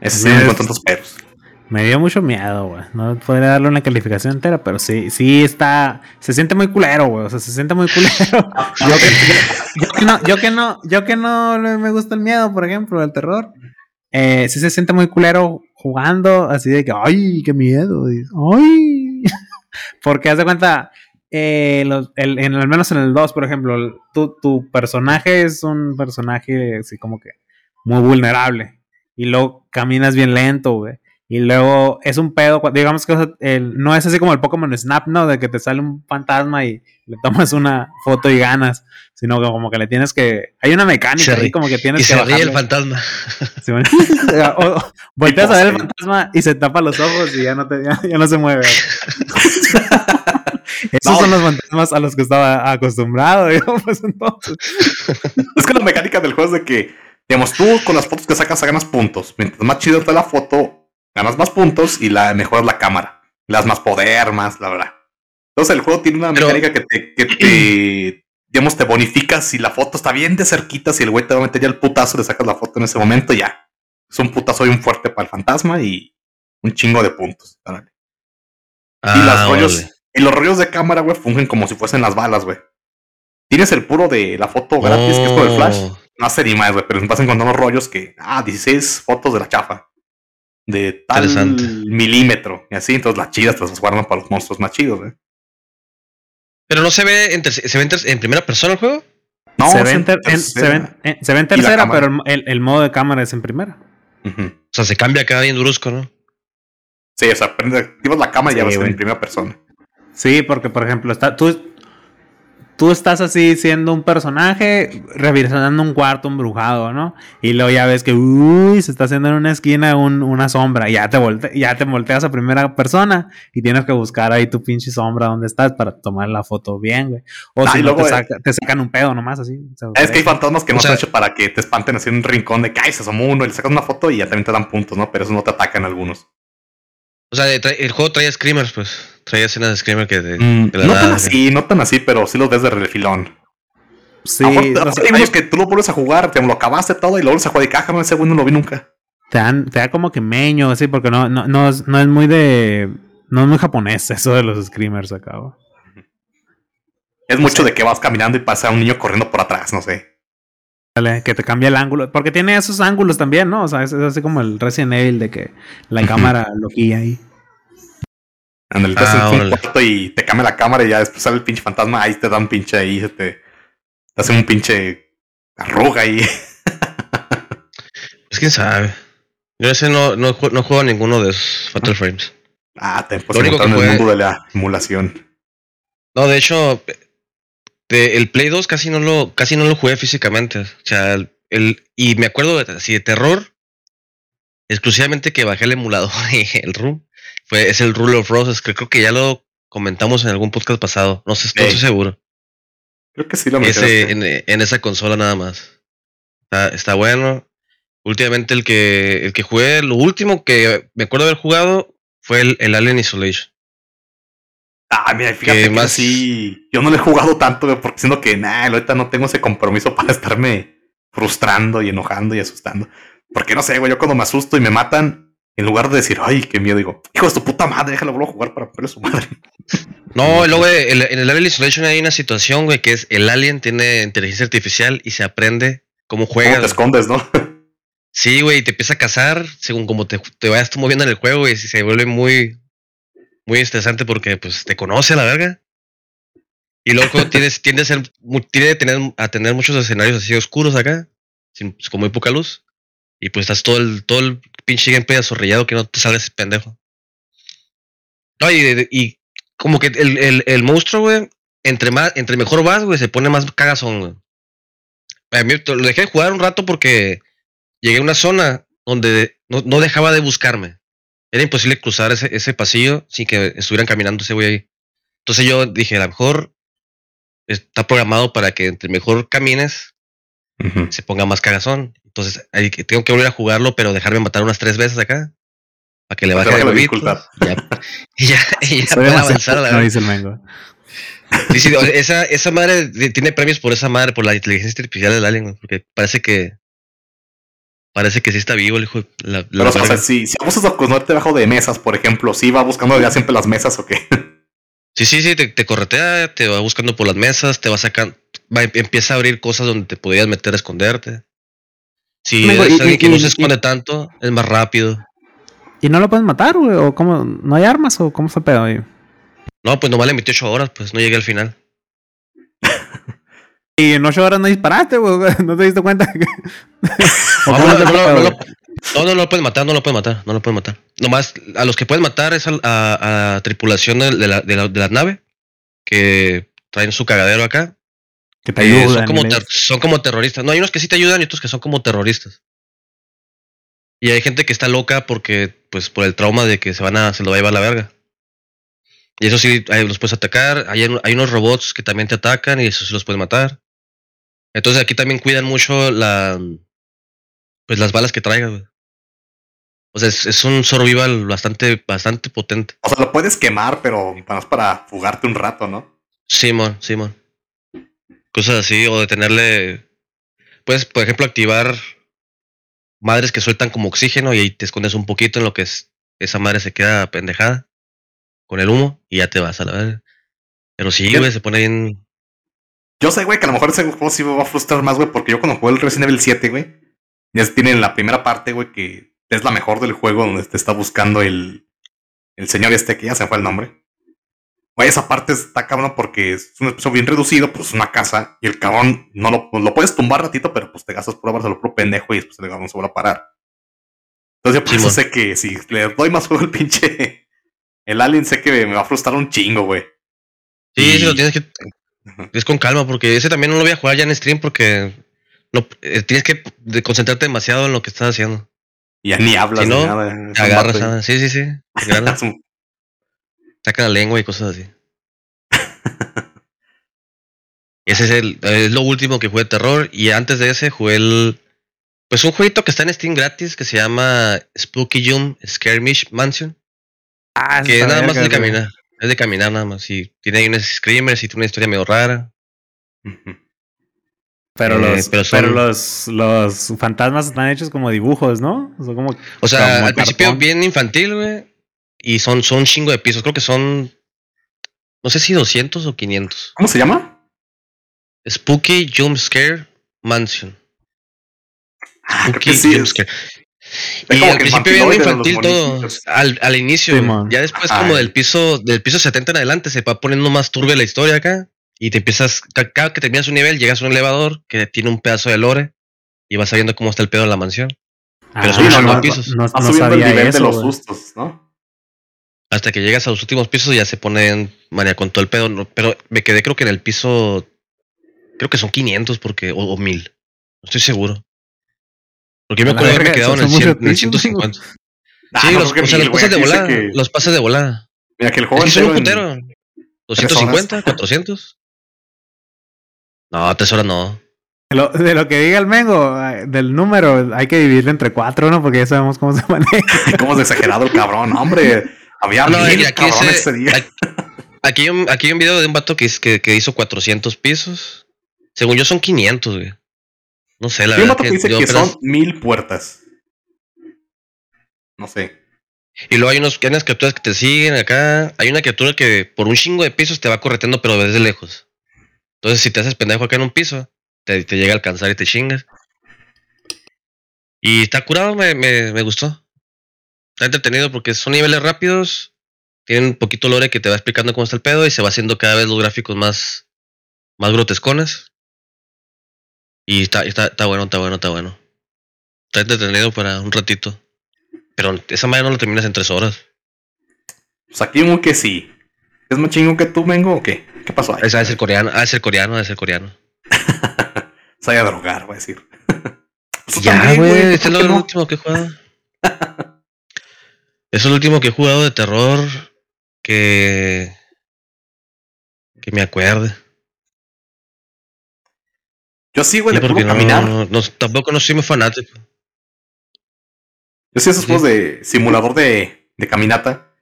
Ese sí, Diez. con tantos peros. Me dio mucho miedo, güey. No podría darle una calificación entera, pero sí, sí está. Se siente muy culero, güey. O sea, se siente muy culero. yo, que, yo- yo que no, yo que no, yo que no me gusta el miedo, por ejemplo, el terror. Eh, sí se siente muy culero jugando, así de que, ay, qué miedo. Ay. Porque haz de cuenta, eh, los- el- en, al menos en el 2, por ejemplo, el- tu, tu personaje es un personaje así como que muy vulnerable. Y luego caminas bien lento, güey. Y luego es un pedo, digamos que o sea, el- no es así como el Pokémon Snap, ¿no? De que te sale un fantasma y le tomas una foto y ganas, sino que como que le tienes que... Hay una mecánica Se ahí como que tienes Y que se ríe el fantasma. Sí, bueno. o, o volteas a ver el fantasma y se tapa los ojos y ya no, te, ya, ya no se mueve. Esos No. son los fantasmas a los que estaba acostumbrado, yo, pues entonces. Es que la mecánica del juego es de que, digamos, tú con las fotos que sacas ganas puntos. Mientras más chido está la foto, ganas más puntos y la mejoras la cámara. Le das más poder, más, la verdad. Entonces el juego tiene una Pero- mecánica que te, que te, digamos, te bonifica si la foto está bien de cerquita, si el güey te va a meter ya el putazo, le sacas la foto en ese momento, ya. Es un putazo y un fuerte para el fantasma y un chingo de puntos. y, las Ah, rollos, y los rollos de cámara, güey, fungen como si fuesen las balas, güey. Tienes el puro de la foto gratis, que es por el flash. Oh. No sé ni más, güey, pero vas encontrando rollos que, ah, 16 fotos de la chafa. De tal milímetro. Y así, entonces las chidas las guardan para los monstruos más chidos, güey. Pero no se ve en, ter- se ve en, primera persona el juego. No, se, ve en ter- en, se, ve, en- en- se ve en Y la tercera, pero el, el- el modo de cámara es en primera. O sea, se cambia acá bien brusco, ¿no? Sí, o sea, activas la cámara y ya vas a ver güey. en primera persona. Sí, porque por ejemplo, está, tú, tú estás así siendo un personaje, revisando un cuarto embrujado, ¿no? Y luego ya ves que, uy, se está haciendo en una esquina una sombra. Y ya te, volte ya te volteas a primera persona y tienes que buscar ahí tu pinche sombra donde estás para tomar la foto bien, güey. O ah, si no, te, te, sacan un pedo nomás así. es que hay fantasmas que no se han hecho para que te espanten así en un rincón de que, ay, se asomó uno y le sacas una foto y ya también te dan puntos, ¿no? Pero eso no te atacan algunos. O sea, el juego trae screamers, pues. Traía escenas de Screamer que de, mm, No tan así, no tan así, pero sí los ves de refilón. Sí, hay unos que tú lo vuelves a jugar, te lo acabaste todo y luego se juega de caja, no ese güey no lo vi nunca. Te, dan, te da como que meño, así, porque no, no, no, es, no es muy de. No es muy japonés eso de los screamers acá. Es mucho de que vas caminando y pasa un niño corriendo por atrás, no sé. Que te cambia el ángulo. Porque tiene esos ángulos también, ¿no? O sea, es, así como el Resident Evil de que la cámara lo guía ahí. Ándale, te ah, un cuarto y te cambia la cámara y ya después sale el pinche fantasma, ahí te da un pinche ahí, te, te hace un pinche arruga ahí. pues quién sabe. Yo ese no, no, no juego a ninguno de esos Fatal Frames. Ah, te puedes en el mundo de la emulación. No, de hecho, de, el Play 2 casi no lo, casi no lo jugué físicamente. O sea, el, y me acuerdo así de terror, exclusivamente que bajé el emulador y el room es el Rule of Roses, que creo que ya lo comentamos en algún podcast pasado. No sé, estoy seguro. Creo que sí lo Ese, en, en, esa consola nada más. Está, está, bueno. Últimamente el que, el que jugué, lo último que me acuerdo haber jugado fue el, el Alien Isolation. Ah, mira, fíjate que, más... sí, yo no le he jugado tanto porque siento que, nah, ahorita no tengo ese compromiso para estarme frustrando y enojando y asustando. Porque no sé, güey, yo cuando me asusto y me matan, en lugar de decir, ay, qué miedo, digo, hijo de tu puta madre, déjalo a jugar para ponerle su madre. No, luego en el Alien Isolation hay una situación, güey, que es el alien tiene inteligencia artificial y se aprende cómo juega. te escondes, ¿no? Sí, güey, te empieza a cazar según como te, te vayas tú moviendo en el juego, y se vuelve muy, muy estresante porque, pues, te conoce a la verga. Y luego tienes, tiende a ser, tiende a tener, a tener muchos escenarios así oscuros acá, sin, con muy poca luz. Y pues estás todo el, todo el pinche gameplay azorrillado que no te salgas pendejo. No, y, como que el, el, el monstruo, güey, entre, más, entre mejor vas, güey, se pone más cagazón, güey. A mí lo dejé de jugar un rato porque llegué a una zona donde no, no dejaba de buscarme. Era imposible cruzar ese, ese pasillo sin que estuvieran caminando ese güey ahí. Entonces yo dije, a lo mejor está programado para que entre mejor camines, se ponga más cagazón. Entonces que, tengo que volver a jugarlo, pero dejarme matar unas tres veces acá. Para que le baje el dificultad. Y ya, y ya, pueda avanzar a la no dice el mango. Sí, sí, esa, esa madre tiene premios por esa madre, por la inteligencia artificial del alien, porque parece que parece que sí está vivo el hijo. La, Pero, o sea, si, si abusas de debajo de mesas, por ejemplo, si va buscando ya siempre las mesas o qué. Sí, sí, sí, te, te, corretea, te va buscando por las mesas, te va sacando, va, empieza a abrir cosas donde te podías meter a esconderte. Si es alguien que no se esconde tanto, es más rápido. ¿Y no lo puedes matar, güey? ¿O cómo? ¿No hay armas o cómo fue pedo, güey? No, pues nomás le metí 8 horas, pues no llegué al final. y en 8 horas no disparaste, güey. ¿No te diste cuenta? no, no, no, no, lo puedes matar, no lo puedes matar, no lo puedes matar. Nomás a los que puedes matar es a, a, tripulación de la, de, la, de la nave que traen su cagadero acá que te ayudan. Son como, son como, terroristas. No, hay unos que sí te ayudan y otros que son como terroristas. Y hay gente que está loca porque, pues, por el trauma de que se van a, se lo va a llevar la verga. Y eso sí, los puedes atacar. Hay, hay unos robots que también te atacan y eso sí los puedes matar. Entonces aquí también cuidan mucho la, pues las balas que traigas, O sea, es, un survival bastante, bastante potente. O sea, lo puedes quemar, pero para, para fugarte un rato, ¿no? Simón, Simón. Cosas así, o de tenerle. Puedes, por ejemplo, activar madres que sueltan como oxígeno y ahí te escondes un poquito en lo que es. Esa madre se queda pendejada con el humo y ya te vas a la vez. Pero sí, güey, se pone bien. Yo sé, güey, que a lo mejor ese juego sí me va a frustrar más, güey, porque yo cuando jugué el Resident Evil 7, güey, ya tienen la primera parte, güey, que es la mejor del juego donde te está buscando el, el señor este, que ya se fue el nombre. Güey, esa parte está cabrón porque es un espacio bien reducido, pues una casa, y el cabrón no lo, pues, lo puedes tumbar ratito, pero pues te gastas por lo pro pendejo y después el cabrón se vuelve a parar. Entonces yo por eso sé que si le doy más juego al pinche el alien, sé que me va a frustrar un chingo, güey. Sí, sí, lo tienes que. es con calma, porque ese también no lo voy a jugar ya en stream porque no, eh, tienes que concentrarte demasiado en lo que estás haciendo. Y ya ni hablas Si ni no, nada. Te agarras, ah, sí, sí, sí. saca la lengua y cosas así. Ese es, el, es lo último que jugué de terror. Y antes de ese jugué el. Pues un jueguito que está en Steam gratis que se llama Spooky Jump Skirmish Mansion. Ah, Que nada más es de caminar. Es de caminar nada más. Y tiene ahí unos screamers y tiene una historia medio rara. Pero, Eh, los, pero los, los fantasmas están hechos como dibujos, ¿no? Como, O sea, como al principio cartón. bien infantil, güey. Y son, son un chingo de pisos. Creo que son. No sé si 200 o 500. ¿Cómo se llama? Spooky Jump Scare Mansion. Ah, Spooky sí. Jump es- Scare. Es Y al principio los infantil todo. Al, al inicio. Sí, ya después, Ajá. como del piso, del piso 70 en adelante, se va poniendo más turbia la historia acá. Y te empiezas. ca- Cada que terminas un nivel, llegas a un elevador que tiene un pedazo de lore. Y vas sabiendo cómo está el pedo en la mansión. pero Ah, son un no, pisos. no- el nivel de los güey. sustos, ¿no? Hasta que llegas a los últimos pisos ya se ponen manía con todo el pedo. ¿no? Pero me quedé creo que en el piso. Creo que son 500 porque, o, o 1000. No estoy seguro. Porque yo me acuerdo haberme quedado en el, 100 muchos en el pisos, 150. Ah, sí, no, los, o que sea, los pasas de volada. que- Los pasas de volada. Mira, que el Es juego que son un en- putero. 250, 400. No, tres horas no. De lo, de lo que diga el Mengo, del número, hay que dividirlo entre cuatro, ¿no? Porque ya sabemos cómo se maneja. ¿Cómo es exagerado el cabrón? Hombre, había No, mil aquí cabrones dice- ese día. aquí- Aquí hay, un, aquí hay un video de un vato que, es- que, que hizo 400 pisos. Según yo son 500, güey. No sé, la Hay un verdad. que dice que apenas- son mil puertas. No sé. Y luego hay, unos, hay unas criaturas que te siguen acá. Hay una criatura que por un chingo de pisos te va correteando, pero desde lejos. Entonces, si te haces pendejo acá en un piso, te, te llega a alcanzar y te chingas. Y está curado, me, me, me gustó. Está entretenido porque son niveles rápidos. Tienen un poquito lore que te va explicando cómo está el pedo y se va haciendo cada vez los gráficos más, más grotescones. Y está, está, está bueno, está bueno, está bueno. Está entretenido para un ratito. Pero esa madre no la terminas en tres horas. Pues aquí muy que sí. ¿Es más chingón que tú, Mengo, o qué? ¿Qué pasó ahí? Esa es el coreano, ah, es el coreano, es el coreano. Se vaya a drogar, voy a decir. Pues Ya, güey, ¿por este es lo no? último que he jugado. Es lo último que he jugado de terror que. que me acuerde. Yo sí, güey, Sí, porque no, caminar. no- no- tampoco no soy muy fanático. Yo sí esos Sí. juegos de simulador de, de caminata.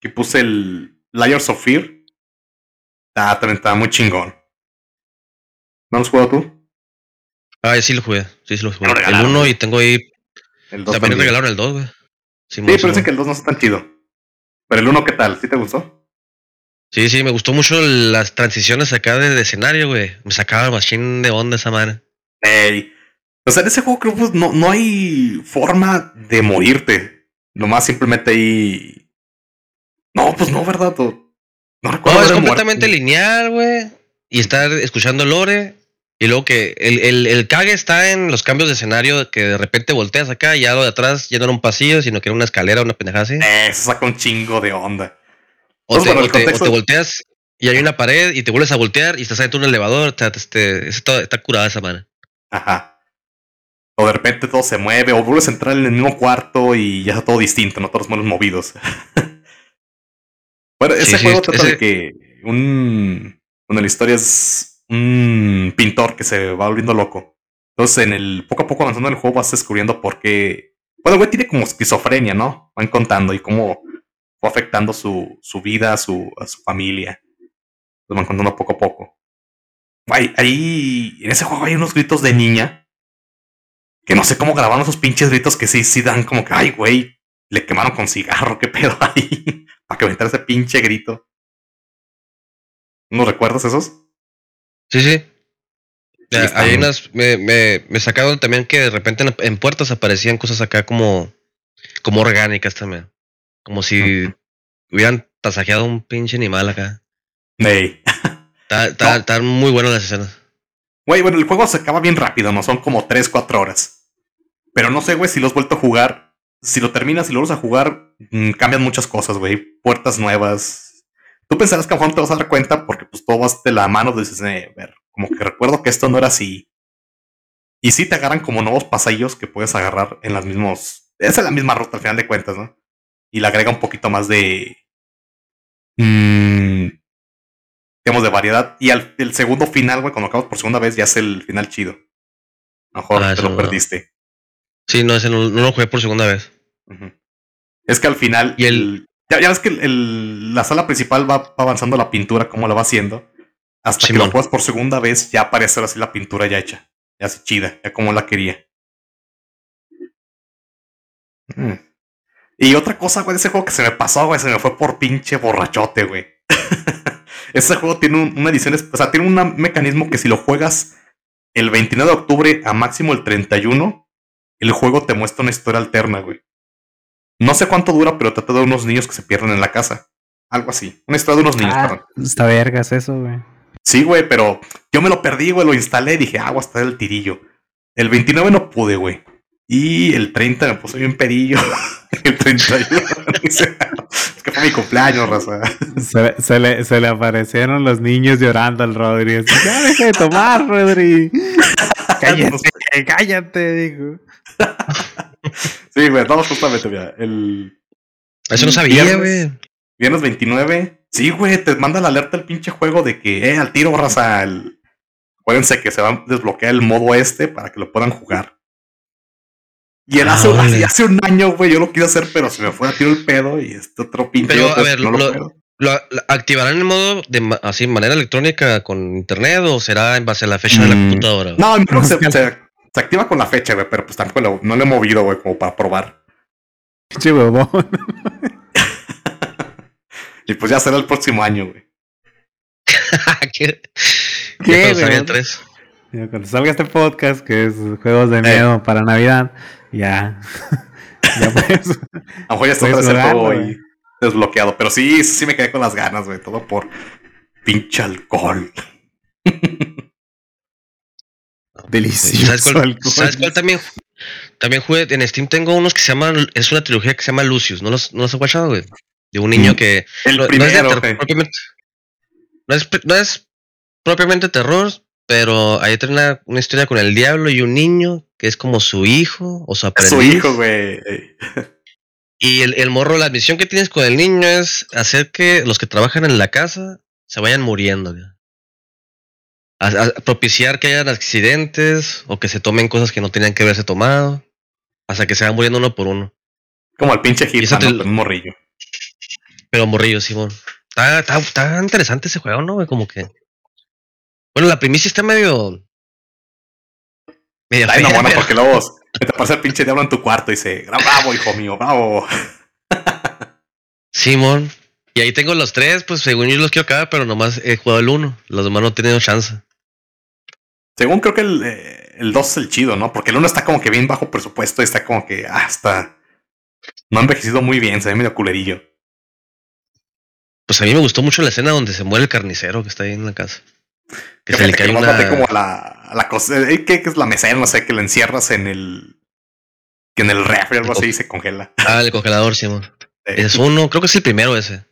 Que puse el Layers of Fear. Ah, también está muy chingón. ¿No lo has jugado tú? Ah, sí lo jugué, sí, sí lo jugué. lo El regalaron, 1 güey. y tengo ahí. El 2 También también. regalaron el 2, güey. Sí, Simón, pero dicen que el 2 no está tan chido. Pero el 1, ¿qué tal? ¿Sí te gustó? Sí, sí, me gustó mucho las transiciones acá de, de escenario, güey. Me sacaba machine de onda esa madre. Ey. O sea, en ese juego creo que pues, no, no hay forma de morirte. Nomás simplemente ahí. No, pues no, ¿verdad? No, no recuerdo. No, es completamente lineal, güey. Y estar escuchando lore. Y luego que el, el, el cague está en los cambios de escenario, que de repente volteas acá y ya lo de atrás ya no era un pasillo, sino que era una escalera, una pendejada así. Eh, Eso saca un chingo de onda. O te, o te- o contexto- te volteas y hay una pared y te vuelves a voltear y estás adentro de un elevador. Sea, este, está, está curada esa madre. Ajá. O de repente todo se mueve, o vuelves a entrar en el mismo cuarto y ya está todo distinto, no todos los manos movidos. bueno, ese Sí, sí, juego trata de que un. Bueno, la historia es un pintor que se va volviendo loco. Entonces, en el poco a poco avanzando en el juego vas descubriendo por qué. Bueno, el güey tiene como esquizofrenia, ¿no? Van contando y cómo fue afectando su, su vida, a su, a su familia. Lo van contando poco a poco. Ahí, en ese juego hay unos gritos de niña. Que no sé cómo grabaron esos pinches gritos que sí, sí dan como que, ay, güey, le quemaron con cigarro, qué pedo ahí. Para que aventara ese pinche grito. ¿No recuerdas esos? Sí, sí. Está hay bien. unas. Me, me, me sacaron también que de repente en, en puertas aparecían cosas acá como. como orgánicas también. Como si hubieran tasajeado un pinche animal acá. Ey. Está- está-. Están muy buenas las escenas. Güey, bueno, el juego se acaba bien rápido, ¿no? Son como 3, 4 horas. Pero no sé, güey, si lo has vuelto a jugar. Si lo terminas y lo vuelves a jugar, mm, cambian muchas cosas, güey. Puertas nuevas. tú pensarás que a lo mejor no te vas a dar cuenta porque pues todo vas de la mano, dices, eh, ver, como que recuerdo que esto no era así. Y sí te agarran como nuevos pasillos que puedes agarrar en las mismos. Esa es la misma ruta al final de cuentas, ¿no? Y le agrega un poquito más de. Mmm, digamos, de variedad. Y al, el segundo final, güey, cuando acabas por segunda vez, ya es el final chido. A lo mejor Ah, te lo no. perdiste. Sí, no, ese no, no lo jugué por segunda vez. Es que al final. Y el- ya, ya ves que el- el- la sala principal va, va avanzando la pintura, como la va haciendo. Hasta que lo juegas por segunda vez, ya aparece así la pintura ya hecha. Ya así chida, ya como la quería. Mm. Y otra cosa, güey, de ese juego que se me pasó, güey, se me fue por pinche borrachote, güey. ese juego tiene un- una edición, o sea, tiene un mecanismo que si lo juegas el 29 de octubre a máximo el 31, el juego te muestra una historia alterna, güey. No sé cuánto dura, pero trata de unos niños que se pierden en la casa. Algo así. Una historia de unos niños, Ah, perdón. está vergas eso, güey. Sí, güey, pero yo me lo perdí, güey, lo instalé y dije, ah, voy a estar el tirillo. El 29 no pude, güey. Y el 30 me puse bien pedillo. el 31. es que fue mi cumpleaños, raza. Se, se le, se le aparecieron los niños llorando al Rodri. así, Ya deja de tomar, Rodri. Cállate, cállate, dijo. Sí, güey, no, justamente, mira. El Eso no sabía, Viernes. güey. viernes 29. Sí, güey, te manda la alerta el pinche juego de que, eh, al tiro, raza. El... Acuérdense que se va a desbloquear el modo este para que lo puedan jugar. Y el Ah, hace, un año, güey, yo lo quise hacer, pero se me fue a tiro el pedo y este otro pinche. Pero, a ver, no lo- puedo. ¿Lo, lo activarán en modo de así, manera electrónica con internet o será en base a la fecha de la Mm, computadora? No, creo que se, se- se activa con la fecha, güey, pero pues tampoco lo- no lo he movido, güey, como para probar. Pinche huevón. Y pues ya será el próximo año, güey. ¿Qué? ¿Qué, cuando salga este podcast, que es juegos de miedo para Navidad, ya. ya pues. A lo mejor ya está Puedes güey. ahí desbloqueado. Pero sí, sí me quedé con las ganas, güey. Todo por pinche alcohol. Delicioso. ¿Sabes cuál, alcohol. ¿sabes cuál también? También jugué en Steam. Tengo unos que se llaman. Es una trilogía que se llama Lucius. ¿No los, no los he guachado, güey? De un niño Mm. que. El no, no es terror propiamente. No es, no es propiamente terror, pero ahí tiene una, una historia con el diablo y un niño que es como su hijo o su aprendiz. su hijo, güey. Y el, el morro, la misión que tienes con el niño es hacer que los que trabajan en la casa se vayan muriendo. A, a- propiciar que hayan accidentes o que se tomen cosas que no tenían que haberse tomado. Hasta que se van muriendo uno por uno. Como el pinche Y esa Hitman, ¿no? te- Con un morrillo. Pero morrillo, Simón. Está, está, está interesante ese juego, ¿no? Como que. Bueno, la primicia está medio. Ay, no, bueno, porque luego te pasa el pinche diablo en tu cuarto y dice, bravo, hijo mío, bravo. Simón. Y ahí tengo los tres, pues según yo los quiero acabar, pero nomás he jugado el uno. Los demás no he tenido chance. Según creo que el, eh, el 2 es el chido, ¿no? Porque el 1 está como que bien bajo presupuesto y está como que hasta. No ha envejecido muy bien, se ve medio culerillo. Pues a mí me gustó mucho la escena donde se muere el carnicero que está ahí en la casa. Que se le que cae nomás una. maté como a la, a la cosa. eh, ¿Qué, qué es la mesera? No sé, que la encierras en el. Que en el refri, algo así, y se congela. Ah, el congelador, Simón. Ese es uno, creo que es el primero ese.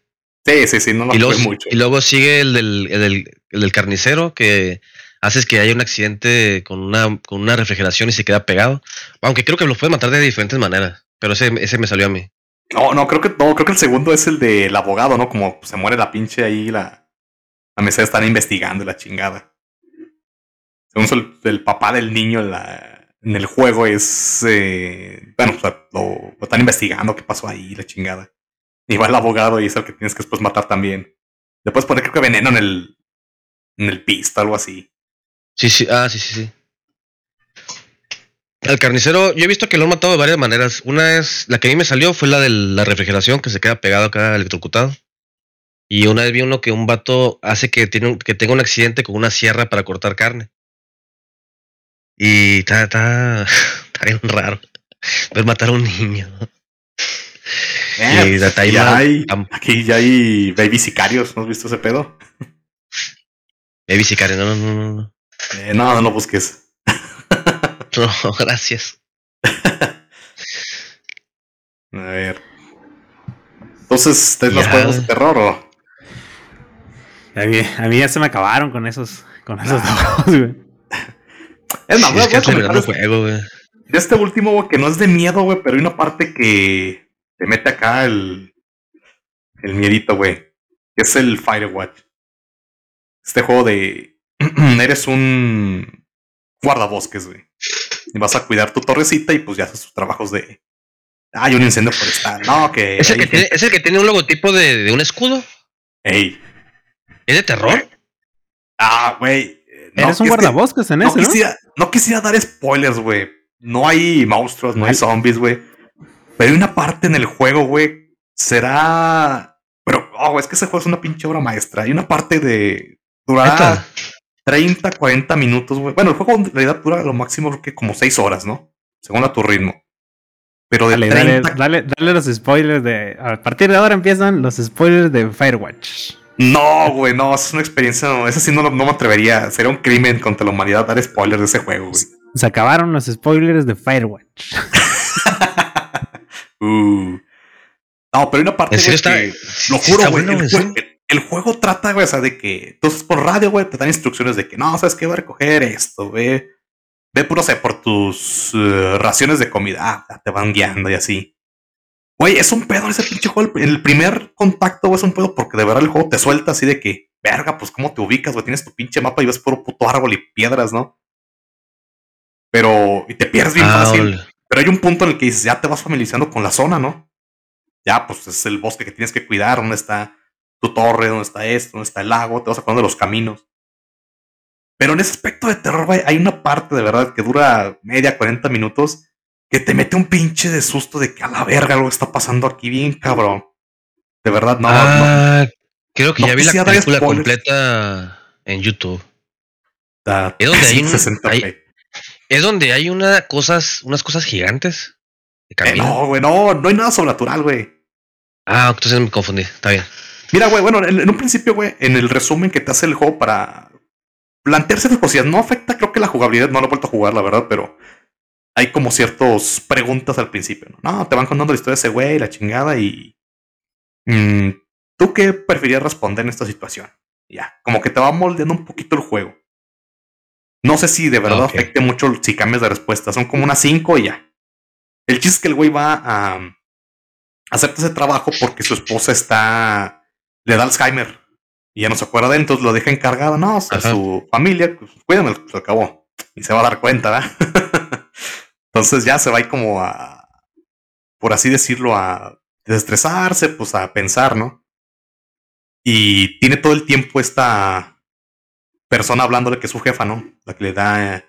Sí, sí, sí, no lo y, luego, mucho. y luego sigue el del, el del, el del carnicero que haces que haya un accidente con una, con una refrigeración y se queda pegado. Aunque creo que lo puede matar de diferentes maneras. Pero ese, ese me salió a mí. No, no, creo que no, creo que el segundo es el del abogado, ¿no? Como se muere la pinche ahí, la, la mesera están investigando la chingada. El, papá del niño en, el juego es eh, bueno, o sea, lo, están investigando qué pasó ahí, la chingada. Y va el abogado y es el que tienes que después matar también. Le puedes poner creo que veneno en el en el pisto, algo así. Sí, sí, ah, sí, sí, sí. El carnicero, yo he visto que lo han matado de varias maneras. Una es, la que a mí me salió fue la de la refrigeración, que se queda pegado acá electrocutado. Y una vez vi uno que un vato hace que, tiene que tenga un accidente con una sierra para cortar carne. Y está, está, está bien raro. Ver matar a un niño. Eh, Y pues, ahí ya hay, aquí ya hay baby sicarios, ¿no has visto ese pedo? Baby sicario, no, no, no, no, no. Eh, no, no lo busques. No, gracias. A ver. Entonces, ¿te Ya. juegos de terror o? A mí, a mí ya se me acabaron con esos, con esos dos juegos, güey. Es más, Sí, es que comentar este- juego, güey. de este último, güey, que no es de miedo, güey, pero hay una parte que te mete acá el, el miedito, güey. Que es el Firewatch. Este juego de. eres un guardabosques, güey. Y vas a cuidar tu torrecita y pues ya haces tus trabajos de. Hay un incendio forestal. No, que. ¿Es el, hay que tiene, gente- ¿Es el que tiene un logotipo de, de un escudo? Ey. ¿Es de terror? Ah, güey. Eh, no, Eres un es que- guardabosques en ese, ¿no? quisiera, no quisiera dar spoilers, güey. No hay monstruos, no hay Ay. zombies, güey. Pero hay una parte en el juego, güey. Será. Pero, oh, es que ese juego es una pinche obra maestra. Hay una parte de. Durará Neta. 30, 40 minutos, güey. Bueno, el juego en realidad dura lo máximo, creo que como 6 horas, ¿no? Según a tu ritmo. Pero de Dale, dale, 30. dale, dale los spoilers de. A partir de ahora empiezan los spoilers de Firewatch. No, güey, no, es una experiencia. No, esa sí no, lo- no me atrevería. Sería un crimen contra la humanidad dar spoilers de ese juego, güey. Se acabaron los spoilers de Firewatch. Uh. No, pero hay una parte, ¿En serio güey, está? que- Lo juro, güey. bueno, el, ¿en jue- serio? el- el juego trata, güey, o sea, de que entonces por radio, güey, te dan instrucciones de que no, sabes qué, va a recoger esto, güey. Ve por, no sé, por tus eh, raciones de comida. Ah, te van guiando y así. Güey, es un pedo ese pinche juego. El, el primer contacto, güey, es un pedo porque de verdad el juego te suelta así de que, verga, pues cómo te ubicas, güey. Tienes tu pinche mapa y ves puro puto árbol y piedras, ¿no? Pero, y te pierdes bien Ah, fácil. Pero hay un punto en el que dices, ya te vas familiarizando con la zona, ¿no? Ya, pues es el bosque que tienes que cuidar, dónde está tu torre, dónde está esto, dónde está el lago, te vas acordando de los caminos. Pero en ese aspecto de terror, güey, hay una parte de verdad que dura media, 40 minutos, que te mete un pinche de susto de que a la verga algo está pasando aquí bien, cabrón. De verdad, no, no. ah, creo que no ya vi la película completa en YouTube. Está es donde hay un- 60p. hay- Es donde hay una cosas, unas cosas gigantes. Eh, no, güey, no, no hay nada sobrenatural, güey. Ah, entonces me confundí. Está bien. Mira, güey, bueno, en, en un principio, güey, en el resumen que te hace el juego para plantearse esas cosillas, no afecta, creo que la jugabilidad, no lo he vuelto a jugar, la verdad, pero hay como ciertas preguntas al principio, ¿no? No, te van contando la historia de ese güey, la chingada, y. mm, ¿Tú qué preferirías responder en esta situación? Ya, como que te va moldeando un poquito el juego. No sé si de verdad afecte mucho si cambias de respuesta. Son como unas 5 y ya. El chiste es que el güey va a um, hacerte ese trabajo porque su esposa está. le da Alzheimer y ya no se acuerda de él, entonces lo deja encargado. No, o sea, Ajá. su familia, pues cuídame, se acabó. Y se va a dar cuenta, ¿verdad? entonces ya se va ahí como a. por así decirlo, a desestresarse, pues a pensar, ¿no? Y tiene todo el tiempo esta persona hablándole que es su jefa, ¿no? La que le da. eh,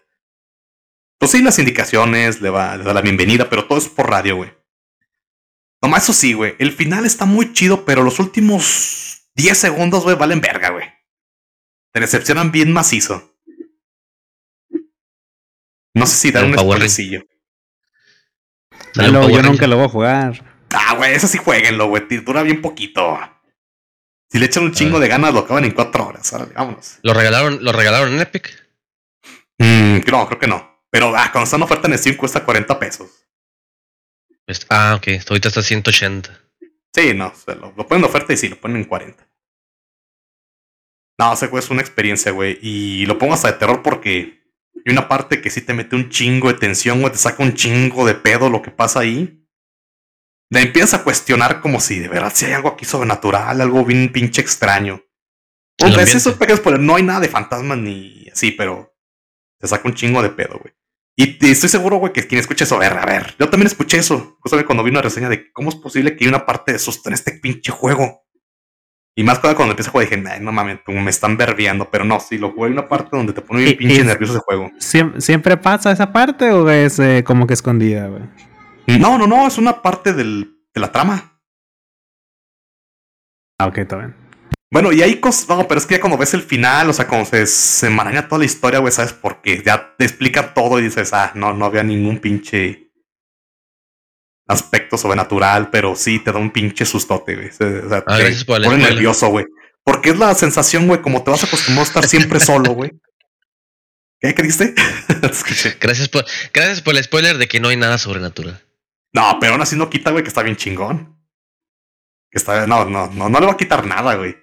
pues sí, las indicaciones, le, va, le da la bienvenida, pero todo es por radio, güey. Nomás eso sí, güey. El final está muy chido, pero los últimos 10 segundos, güey, valen verga, güey. Te decepcionan bien macizo. No sé si dar un spoilercillo. Power yo nunca lo voy a jugar. Ah, güey, eso sí jueguenlo, güey. te Dura bien poquito. Si le echan un chingo de ganas, lo acaban en 4 horas. Órale, vámonos. ¿Lo regalaron, lo regalaron en Epic? Mm, no, creo que no. Pero ah, cuando está en oferta en Steam cuesta 40 pesos. Ah, ok. Ahorita está 180. Sí, no, o sea, lo, lo ponen en oferta y sí, lo ponen en 40. No, ese juego es una experiencia, güey. Y lo pongo hasta de terror porque hay una parte que sí te mete un chingo de tensión, güey. Te saca un chingo de pedo lo que pasa ahí. Le empiezas a cuestionar como si de verdad si hay algo aquí sobrenatural, algo bien pinche extraño. Ambiente. esos pequeños, pero no hay nada de fantasmas ni así, pero te saca un chingo de pedo, güey. Y estoy seguro, güey, que quien escuche eso, a ver, a ver, yo también escuché eso. Justamente cuando vi una reseña de cómo es posible que hay una parte de susto en este pinche juego. Y más cuando cuando empieza a jugar dije, "Ay, no mames, me están verbiando, pero no, sí, lo jugué hay una parte donde te pone bien pinche nervioso ese juego. ¿Siem- ¿Siempre pasa esa parte o es eh, como que escondida, güey? No, no, no, es una parte del, de la trama. Ah, ok, está bien. Bueno, y hay cosas, no, pero es que ya cuando ves el final, o sea, cuando se, se enmaraña toda la historia, güey, ¿sabes por qué? Ya te explica todo y dices, ah, no, no había ningún pinche aspecto sobrenatural, pero sí te da un pinche sustote, güey. O sea, Ah, te el pone nervioso, güey. Porque es la sensación, güey, como te vas acostumbrado a estar siempre solo, güey. ¿Qué creíste? Gracias por, gracias por el spoiler de que no hay nada sobrenatural. No, pero aún así no quita, güey, que está bien chingón. Que está, no, no, no, no le va a quitar nada, güey.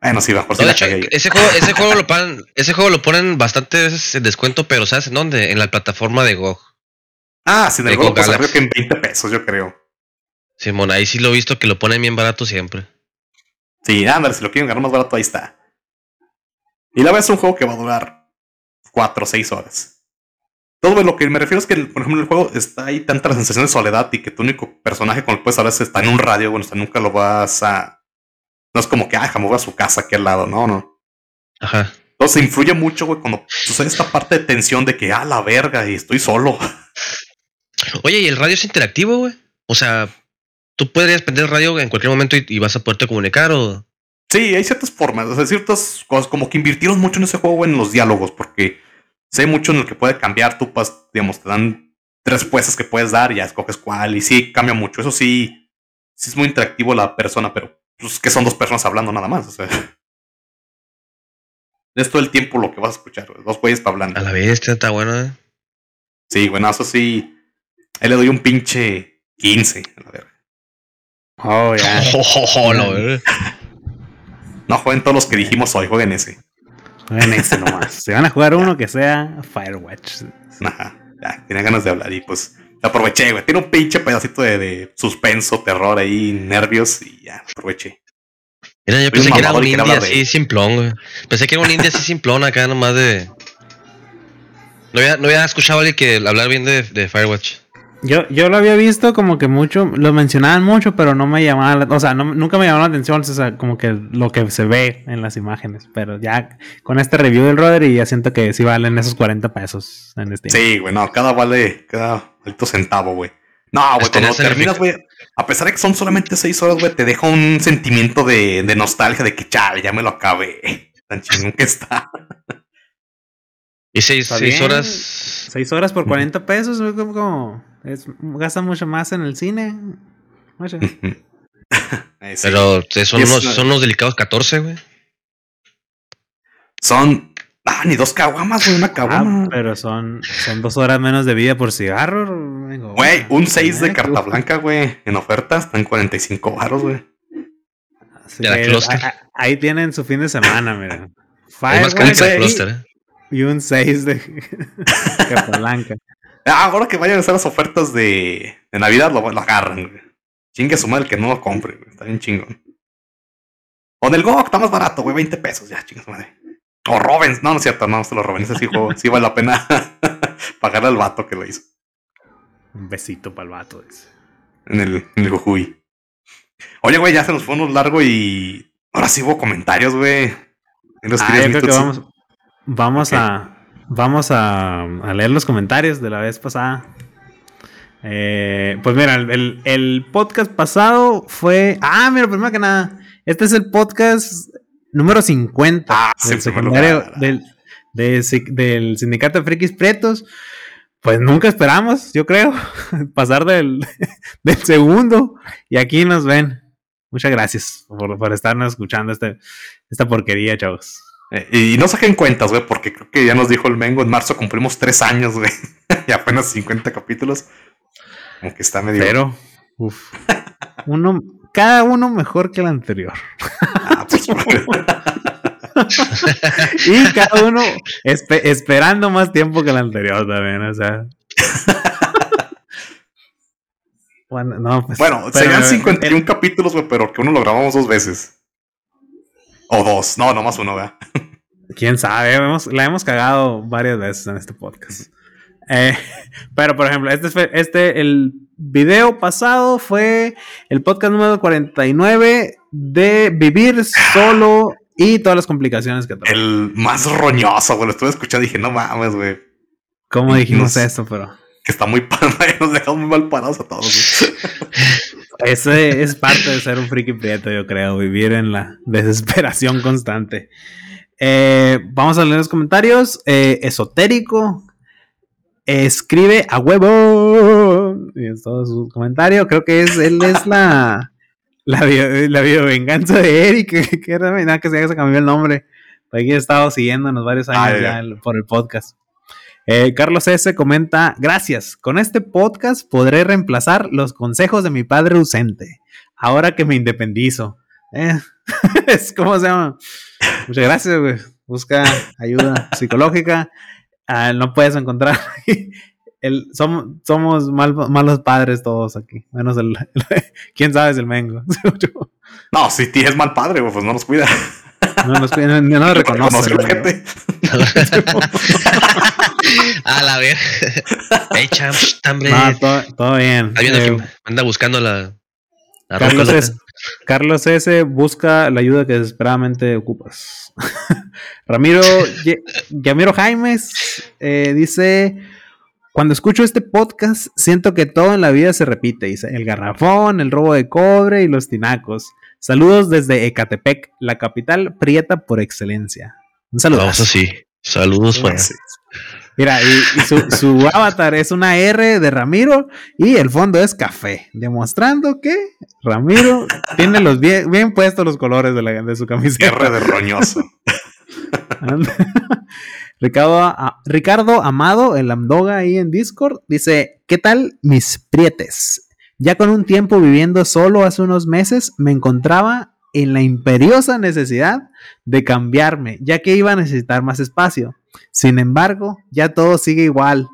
Bueno, sí, mejor No, sí ese juego, ese juego lo ponen, ese juego lo ponen bastante veces en descuento, pero ¿sabes en dónde? En la plataforma de GOG. Ah, sí, en el juego pues, creo que en 20 pesos, yo creo. Simón, ahí sí lo he visto que lo ponen bien barato siempre. Sí, ándale, si lo quieren ganar más barato, ahí está. Y la verdad es un juego que va a durar 4 o 6 horas. Todo lo que me refiero es que, por ejemplo, en el juego está ahí tanta la sensación de soledad y que tu único personaje con el que puedes hablar está en un radio, bueno, o sea, nunca lo vas a... No es como que, ah, me voy a su casa aquí al lado, no, no. Ajá. Entonces influye mucho, güey, cuando sucede esta parte de tensión de que, ah, la verga, y estoy solo. Oye, ¿y el radio es interactivo, güey? O sea, tú podrías prender radio en cualquier momento y, y vas a poderte comunicar o... Sí, hay ciertas formas, o sea, ciertas cosas, como que invirtieron mucho en ese juego en los diálogos, porque sé mucho en el que puede cambiar, tú pas, digamos, te dan tres respuestas que puedes dar y ya escoges cuál, y sí, cambia mucho, eso sí, sí es muy interactivo la persona, pero pues que son dos personas hablando nada más, o sea. Es todo el tiempo lo que vas a escuchar, dos güeyes hablando. A la bestia, está bueno, ¿eh? Sí, bueno, eso sí, ahí le doy un pinche 15, a la verga. Oh, ya. Oh, la verga. No jueguen todos los que dijimos hoy, jueguen ese. Jueguen ese nomás. Si van a jugar uno que sea Firewatch. Ajá, ya, tenía ganas de hablar y pues aproveché, güey. Tiene un pinche pedacito de, de suspenso, terror ahí, nervios y ya, aproveché. Mira, yo Soy pensé un que era un indie hablar de- así simplón, güey. Pensé que era un indie así simplón acá nomás de... No había, no había escuchado a alguien que hablar bien de, de Firewatch. Yo, yo lo había visto como que mucho, lo mencionaban mucho, pero no me llamaba, la- o sea, no- nunca me llamó la atención, o sea, como que lo que se ve en las imágenes. Pero ya con este review del Roder y ya siento que sí valen esos 40 pesos en este. Sí, güey, no, cada vale, cada maldito centavo, güey. No, güey, cuando terminas, güey, a pesar de que son solamente seis horas, güey, te deja un sentimiento de, de nostalgia de que, chale, ya me lo acabé. Tan chingón que está. Y seis, Está seis bien. horas... 6 horas por 40 pesos, güey, como, como es, gasta mucho más en el cine. Mucho. Eh, sí. Pero son, unos, son unos delicados 14, güey. Son, ah, ni dos caguamas, güey, una Ah, caguama. pero son, son dos horas menos de vida por cigarro. Güey, un 6 de carta blanca, güey, en oferta, están 45 baros, güey. Ahí tienen su fin de semana, mira. Más. Cluster, ¿eh? y un 6 de carta blanca. Ah, ahora que vayan a hacer las ofertas de, de Navidad, lo, lo agarran, güey. Chingue su madre que no lo compre, güey. Está bien chingón. O del GOG, está más barato, güey, 20 pesos, ya, chingue su madre. O roben, no, no es cierto, no se lo roben. Ese sí, vale la pena pagarle al vato que lo hizo Un besito para el vato. dice. en el, en el Jujuy. Oye, güey, ya se nos fue unos largo y ahora sí hubo comentarios, güey. En los Ah, yo creo que vamos, vamos a vamos a, a leer los comentarios de la vez pasada. Eh, pues mira, el, podcast pasado fue. Ah, mira, primero que nada, este es el podcast número 50 Ah, del secundario del, de si- del sindicato de frikis pretos. Pues nunca esperamos, yo creo, pasar del, del segundo. Y aquí nos ven. Muchas gracias por, por estarnos escuchando este, esta porquería, chavos. Eh, y no saquen cuentas, güey, porque creo que ya nos dijo el Mengo, en marzo cumplimos tres años, güey. y apenas 50 capítulos. Como que está medio... Pero, uf, uno, cada uno mejor que el anterior. Ah, pues, Y cada uno espe- esperando más tiempo que el anterior también, o sea. Bueno, no, pues, bueno, serían eh, 51 capítulos, güey, pero que uno lo grabamos dos veces. O dos, no, nomás uno, güey. Quién sabe, hemos- la hemos cagado varias veces en este podcast. Eh, pero, por ejemplo, este, fue- este, el video pasado fue el podcast número 49 de vivir solo y todas las complicaciones que trae. El más roñoso, güey, lo estuve escuchando y dije, no mames, güey, ¿Cómo dijimos nos- esto? Pero que está muy padre, nos dejamos muy mal parados a todos. ese es parte de ser un friki prieto, yo creo, vivir en la desesperación constante. Eh, vamos a leer los comentarios. Eh, esotérico. Escribe a huevo. Y es todo su comentario. Creo que es, él es la, la, la videovenganza de Eric. Que, que era nada que se, ya se cambió el nombre. Aquí he estado siguiéndonos varios años Ah, ya, por el podcast. Eh, Carlos S. comenta: Gracias. Con este podcast podré reemplazar los consejos de mi padre ausente. Ahora que me independizo. Eh, es como se llama. Muchas gracias, güey. Busca ayuda psicológica. Ah, no puedes encontrar. El, somos somos mal, malos padres todos aquí. Menos el. ¿Quién sabe es el Mengo? no, si tienes mal padre, pues no nos cuida. No nos cuida, no, no, reconoce. la gente. A la ver. Hey, champs, No, todo, todo bien. Eh, anda buscando la. la Carlos, S, Carlos S. busca la ayuda que desesperadamente ocupas. Ramiro Yamiro Jaimes eh, dice: Cuando escucho este podcast, siento que todo en la vida se repite. Dice: el garrafón, el robo de cobre y los tinacos. Saludos desde Ecatepec, la capital prieta por excelencia. Un saludo. Vamos así. Saludos, pues. Mira, y, su, avatar es una R de Ramiro y el fondo es café, demostrando que Ramiro tiene los bien, bien puestos los colores de, la, de su camiseta. R de roñoso. Ricardo, Ricardo Amado, el Amdoga ahí en Discord, dice: ¿Qué tal mis prietes? Ya con un tiempo viviendo solo hace unos meses, me encontraba en la imperiosa necesidad de cambiarme, ya que iba a necesitar más espacio. Sin embargo, ya todo sigue igual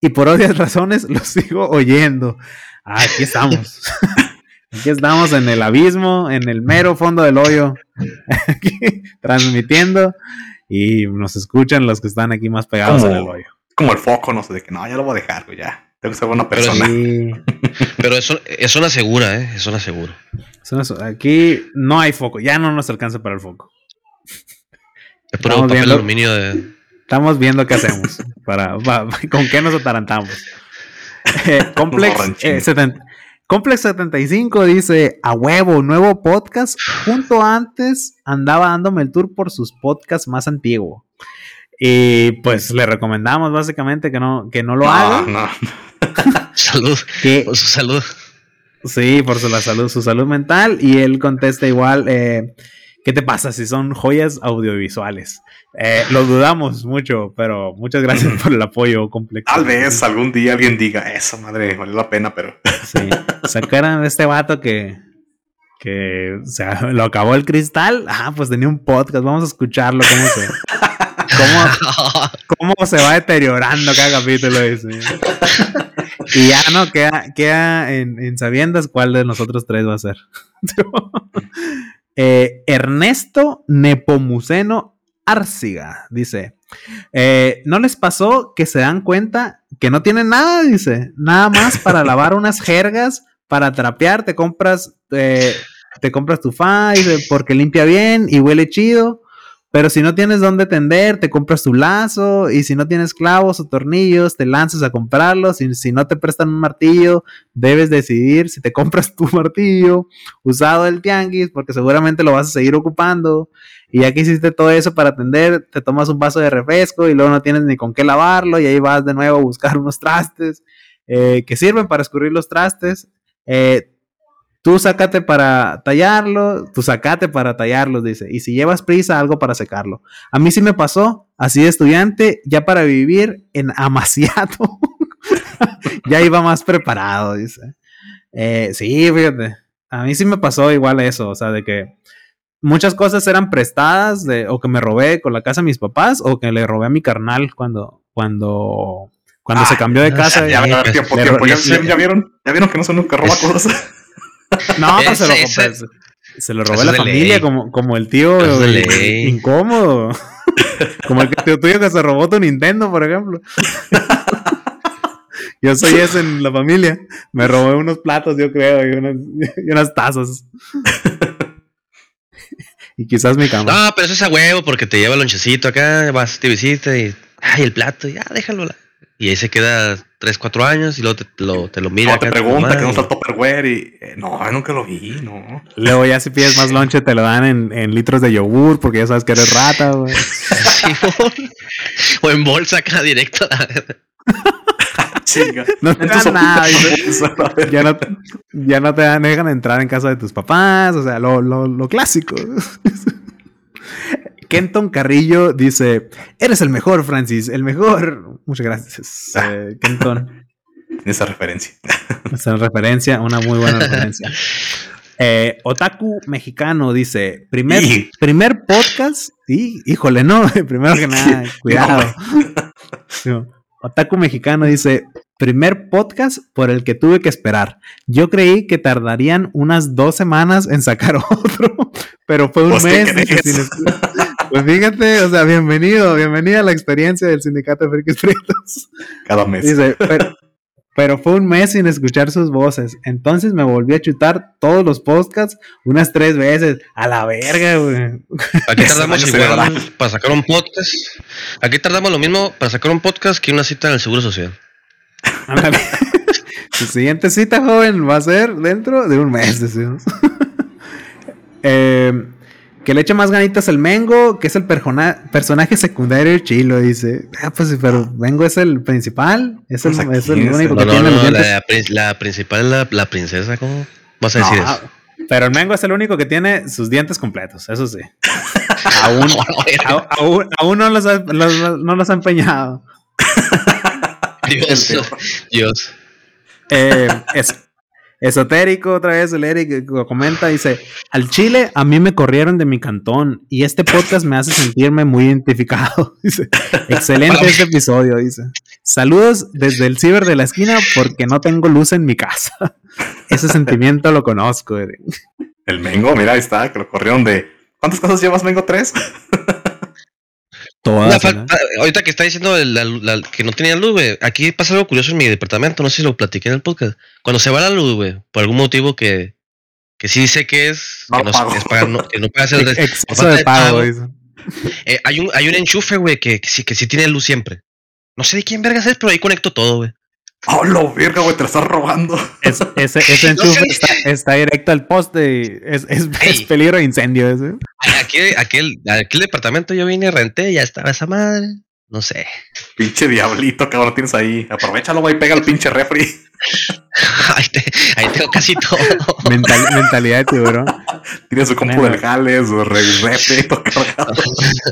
y por obvias razones lo sigo oyendo. Ah, aquí estamos. Aquí estamos en el abismo, en el mero fondo del hoyo, aquí, transmitiendo y nos escuchan los que están aquí más pegados en el hoyo. Como el foco, no sé, de que no, ya lo voy a dejar, ya. Tengo que ser buena persona. Pero, eso, es una segura, ¿eh? Es una segura. Aquí no hay foco, ya no nos alcanza para el foco. Es por un papel aluminio de Estamos viendo qué hacemos. para, ¿Con qué nos atarantamos? Eh, Complex, 75 eh, dice: A huevo, nuevo podcast. Junto antes andaba dándome el tour por sus podcasts más antiguos. Y pues le recomendamos básicamente que no, que no lo haga. salud. por su salud. Sí, por su, la salud, su salud mental. Y él contesta igual. Eh, ¿Qué te pasa si son joyas audiovisuales? Eh, lo dudamos mucho, pero muchas gracias por el apoyo complejo. Tal vez algún día alguien diga, esa madre, vale la pena, pero. Sí, sacaran de este vato que, que o sea, lo acabó el cristal. Ah, pues tenía un podcast, vamos a escucharlo, cómo se, cómo, cómo se va deteriorando cada capítulo. Dice. Y ya no queda, queda en, en sabiendas cuál de nosotros tres va a ser. eh, Ernesto Nepomuceno Arciga dice: eh, ¿No les pasó que se dan cuenta que no tienen nada? Dice: Nada más para lavar unas jergas, para trapear, te compras, eh, te compras tu fa porque limpia bien y huele chido. Pero si no tienes dónde tender, te compras tu lazo. Y si no tienes clavos o tornillos, te lanzas a comprarlos. Y si no te prestan un martillo, debes decidir si te compras tu martillo usado del tianguis, porque seguramente lo vas a seguir ocupando. Y ya que hiciste todo eso para atender, te tomas un vaso de refresco y luego no tienes ni con qué lavarlo. Y ahí vas de nuevo a buscar unos trastes eh, que sirven para escurrir los trastes. Eh, Tú sacate para tallarlo, tú sacate para tallarlo, dice. Y si llevas prisa, algo para secarlo. A mí sí me pasó, así de estudiante, ya para vivir en Amaciato. ya iba más preparado, dice. Eh, sí, fíjate. A mí sí me pasó igual eso, o sea, de que muchas cosas eran prestadas de, o que me robé con la casa de mis papás o que le robé a mi carnal cuando, cuando, cuando se cambió de casa. Ya, ya, vieron, ya vieron que no son nunca roba cosas. No, pero se lo, se lo robó la familia, como, como el tío incómodo. como el tío tuyo que se robó tu Nintendo, por ejemplo. yo soy ese en la familia. Me robé unos platos, yo creo, y unas, y unas tazas. y quizás mi cama. No, pero eso es a huevo porque te lleva el lonchecito acá, vas, te visita y. Ay, el plato, ya, déjalo. Y ahí se queda 3, 4 años y luego te, lo, te lo mira. No, te pregunta que no está Tupperware y eh, no, nunca lo vi, no. Luego ya si pides más lonche te lo dan en, en litros de yogur porque ya sabes que eres rata, güey. o en bolsa acá directo. no te dan nada. ya, no, ya no te dejan entrar en casa de tus papás, o sea, lo, lo, lo clásico. Kenton Carrillo dice: Eres el mejor, Francis, el mejor. Muchas gracias, ah. eh, Kenton. Esa referencia. Esa referencia, una muy buena referencia. Eh, Otaku mexicano dice: primer, primer podcast. Y, híjole, no, primero que nada, cuidado. No. Otaku mexicano dice: primer podcast por el que tuve que esperar. Yo creí que tardarían unas dos semanas en sacar otro, pero fue un Pues, ¿qué mes. sin. Pues fíjate, o sea, bienvenido, bienvenida a la experiencia del sindicato de Frikis Prietos. Cada mes. Dice, pero, pero fue un mes sin escuchar sus voces. Entonces me volví a chutar todos los podcasts unas tres veces. A la verga, güey. Aquí tardamos igual para sacar un podcast. Aquí tardamos lo mismo para sacar un podcast que una cita en el Seguro Social. Su siguiente cita, joven, va a ser dentro de un mes, decimos. Eh, que le eche más ganitas el Mengo, que es el persona- personaje secundario chilo, dice. Ah, pues sí, pero Mengo es el principal. Es el, Pues es el es único el- que No, no, tiene los no, dientes. la, prin- la principal es la, la princesa, ¿cómo vas a No, decir ah, eso? pero el Mengo es el único que tiene sus dientes completos, eso sí. Aún, No, no, a- aún, aún no, los ha, los- no los ha empeñado. Dios, Dios. Eh, es, esotérico, otra vez el Eric eh, comenta, dice, al Chile a mí me corrieron de mi cantón y este podcast me hace sentirme muy identificado. Dice, excelente este episodio, dice. Saludos desde el ciber de la esquina porque no tengo luz en mi casa. Ese sentimiento lo conozco, Eric. El Mengo, mira, ahí está, que lo corrieron de. ¿Cuántas cosas llevas, Mengo? ¿Tres? Falta- ahorita que está diciendo el- la- la- que no tenía luz, güey. Aquí pasa algo curioso en mi departamento. No sé si lo platiqué en el podcast. Cuando se va la luz, güey, por algún motivo que, que sí sé que es, No que, no, pago. es pagar, no, que no puede hacer. Ex- Exceso falta de de pago. Eh, hay, un, hay un enchufe, güey, que, que sí, que sí tiene luz siempre. No sé de quién vergas es, pero ahí conecto todo, güey. ¡Oh, lo verga, güey! Te lo estás robando. Es- ese, ese enchufe está, está directo al poste y es, es- es Ey. peligro de incendio ese. Aquí, aquí, el, aquí el departamento yo vine, renté, ya estaba esa madre. No sé. Pinche diablito, cabrón, tienes ahí. Aprovechalo, güey, pega el pinche refri. ahí, te- ahí tengo casi todo. Mental- mentalidad de tiburón. Tiene su compu del jale, su re- refri, todo cargado.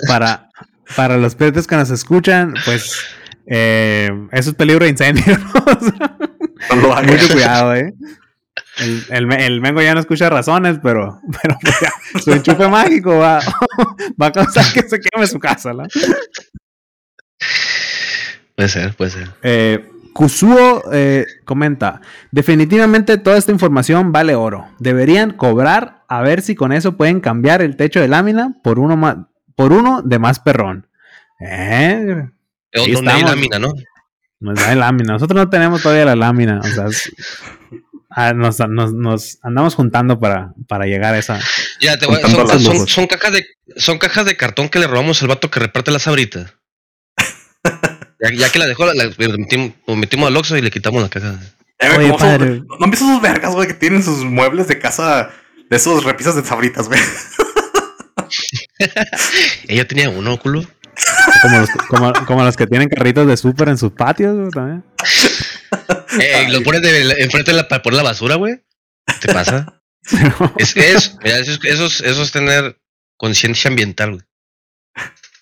para, para los perros que nos escuchan, pues eh, eso es peligro de incendio. ¿no? O sea, No lo hagas. mucho cuidado, eh. El, el, el Mengo ya no escucha razones, pero, pero pues ya, su enchufe mágico va, va a causar que se queme su casa. ¿no? Puede ser, puede ser. Eh, Kusuo eh, comenta: Definitivamente toda esta información vale oro. Deberían cobrar a ver si con eso pueden cambiar el techo de lámina por uno más, por uno de más perrón. Eh, Ahí Donde hay estamos. lámina, ¿no? Nos da lámina. Nosotros no tenemos todavía la lámina. O sea, es- ah, nos, nos- nos andamos juntando para, para llegar a esa. Ya, te voy a- son, las son- cajas de, son cajas de cartón que le robamos al vato que reparte las sabritas. ya, ya que la dejó, la, metimos, al Oxxo y le quitamos la caja. Eh, güey, Oye, ¿cómo son- padre. ¿No han visto esos vergas, güey, que tienen sus muebles de casa de esos repisas de sabritas, güey? Ella tenía uno, culo. Como los, como, como los que tienen carritos de súper en sus patios güey, también. Eh, lo pones de, enfrente de la, para poner la basura, güey. ¿Qué te pasa? Es, es, mira, eso, es, eso, es, eso es tener conciencia ambiental, güey.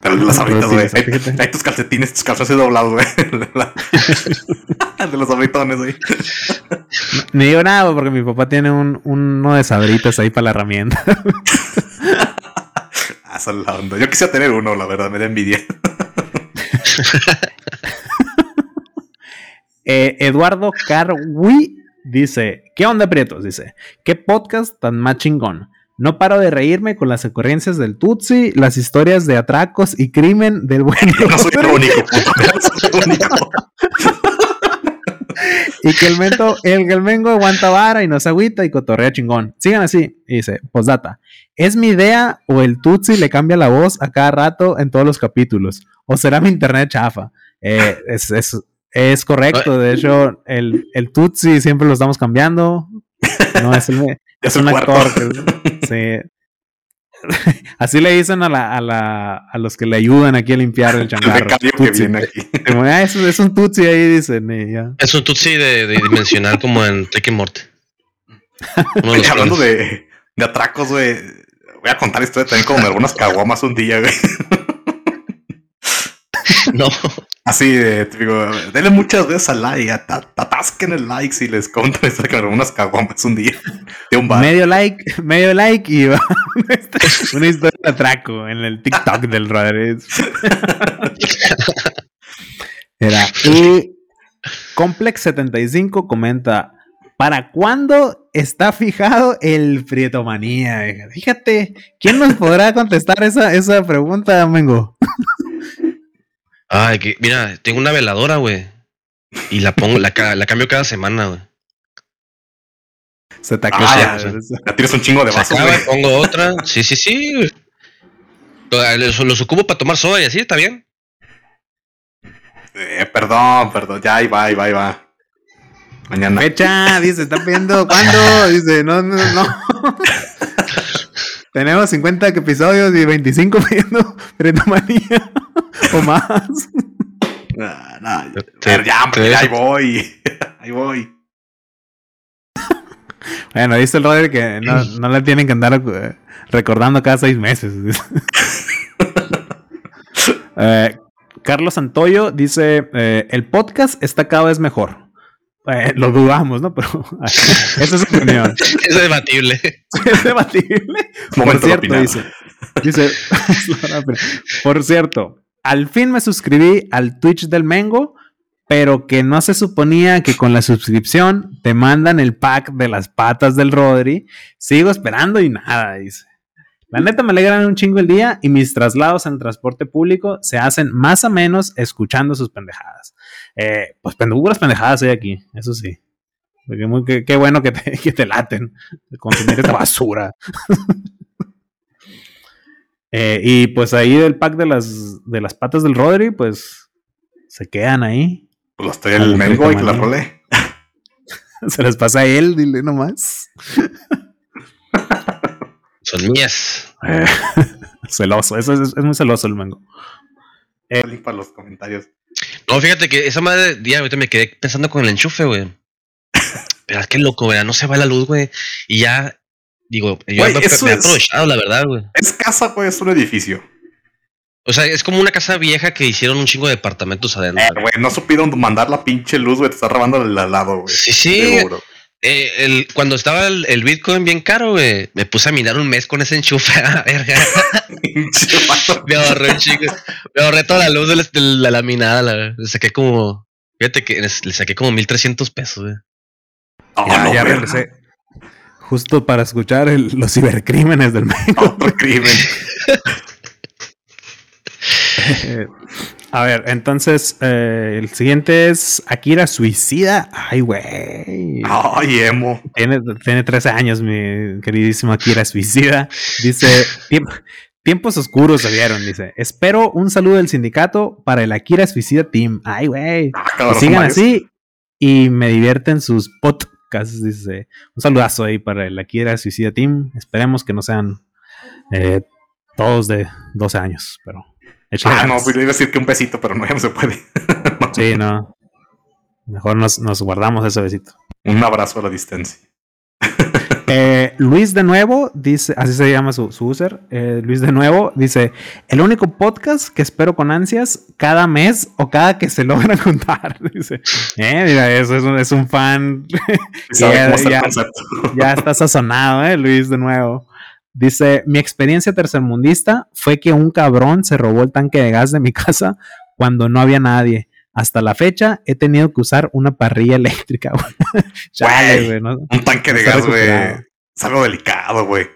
Pero las sabritas, Pero güey. sí, Hay, tus calcetines, tus calzones doblados, güey. De los sabritones, güey. Ni digo nada porque mi papá tiene un, uno de sabritas ahí para la herramienta. Esa es la onda. Yo quisiera tener uno, la verdad, me da envidia. Eh, Eduardo Carwi dice: ¿Qué onda, Prietos? Dice: ¿Qué podcast tan más chingón? No paro de reírme con las ocurrencias del Tutsi, las historias de atracos y crimen del buen no soy el único, puto. No soy el único. Y que el, mento, el, el mengo aguanta vara y nos agüita y cotorrea chingón. Sigan así. Y dice: Postdata. ¿Es mi idea o el Tutsi le cambia la voz a cada rato en todos los capítulos? ¿O será mi internet chafa? Eh, es, es, es correcto. De hecho, el, el Tutsi siempre lo estamos cambiando. No es el. Un actor. que- sí. Así le dicen a, la, a, la, a los que le ayudan aquí a limpiar el El changarro. becario que Tutsi. viene aquí. Como, "Ah, es, es un tutsi ahí, dicen. y ya. Es un tutsi de, de dimensional como en de los Hablando de, de atracos, güey. Voy a contar historia también como de algunas caguamas un día, güey. No, Así de, te digo, denle muchas veces al like, at- at- atasquen el like si les que unas caguamas un día de un bar. Medio like, medio like y va una historia de atraco en el TikTok del Rodríguez. Era. Y Complex75 comenta: ¿Para cuándo está fijado el Frietomanía? Fíjate, ¿quién nos podrá contestar esa, esa pregunta, Mengo? Ay, que, mira, tengo una veladora, güey. Y la pongo, la, la cambio cada semana, güey. Se te Ah, acaba. Ya tienes un chingo de Se vasos, acaba, güey. pongo otra. Sí, sí, sí. güey. Los, los ocupo para tomar soda y así, ¿está bien? Eh, perdón, perdón, ya ahí va, ahí va, ahí va. Mañana. Fecha, dice, está pidiendo ¿cuándo? Dice, no, no, no. Tenemos 50 episodios y 25 pidiendo Frietomanía o más. Ah, no, Te- pero ya, hombre, te- ya ahí voy. ahí voy. Bueno, dice el Roder que no, no le tienen que andar eh, recordando cada seis meses. Eh, Carlos Santoyo dice: eh, El podcast está cada vez mejor. Eh, lo dudamos, ¿no? Pero esa es su opinión. Es debatible. Es debatible. Por cierto, dice, dice, por cierto, al fin me suscribí al Twitch del Mengo, pero que no se suponía que con la suscripción te mandan el pack de las patas del Rodri. Sigo esperando y nada, dice. La neta me alegran un chingo el día y mis traslados en transporte público se hacen más o menos escuchando sus pendejadas. Eh, pues puras pendejadas hay aquí, eso sí. Porque muy- qué, qué bueno que te, que te laten de consumir esta basura. Eh, y pues ahí del pack de las, de las patas del Rodri, pues se quedan ahí. Pues los trae el mengo y que la rolé. Se les pasa a él, dile nomás. Son mías. Eh, celoso, eso es, es muy celoso el mango. Limpa los comentarios. No, fíjate que esa madre, día ahorita me quedé pensando con el enchufe, güey. Pero qué loco, güey. No se va la luz, güey. Y ya, digo, yo me, he es- aprovechado, la verdad, güey. Es casa, güey, es un edificio. O sea, es como una casa vieja que hicieron un chingo de departamentos adentro. Eh, güey, no supieron mandar la pinche luz, güey, te está robando el al lado, güey. Sí, sí. Seguro. Eh, el, cuando estaba el, el Bitcoin bien caro, güey, me puse a minar un mes con ese enchufe. a verga. Me ahorré un chingo. Me ahorré toda la luz de la, de la laminada. La, le saqué como. Fíjate que le saqué como 1300 pesos, güey. Oh, ya no, ya verga. regresé. Justo para escuchar el- los cibercrímenes del. Otro crimen. A ver, entonces eh, el siguiente es Akira Suicida. Ay, güey. Ay, emo. Tiene, tiene 13 años, mi queridísimo Akira Suicida. Dice: "Tiemp- Tiempos oscuros se vieron. Dice: Espero un saludo del sindicato para el Akira Suicida Team. Ay, güey. Ah, sigan así y me divierten sus podcasts. Dice: Un saludazo ahí para el Akira Suicida Team. Esperemos que no sean eh, todos de 12 años, pero. Échale Ah, no, pues le iba a decir que un besito, pero no, ya no se puede. Sí, no. Mejor nos, nos guardamos ese besito. Un abrazo a la distancia. Eh, Luis de nuevo dice, así se llama su, su user. eh, Luis de nuevo dice: El único podcast que espero con ansias cada mes o cada que se logran juntar. Dice: Eh, mira, eso es un, es un fan. Ya, ya. ya está sazonado, ¿eh? Luis de nuevo. Dice: Mi experiencia tercermundista fue que un cabrón se robó el tanque de gas de mi casa cuando no había nadie. Hasta la fecha he tenido que usar una parrilla eléctrica. güey. Chale, Güey. güey, ¿no? Un tanque de gas, güey. Es algo delicado, güey.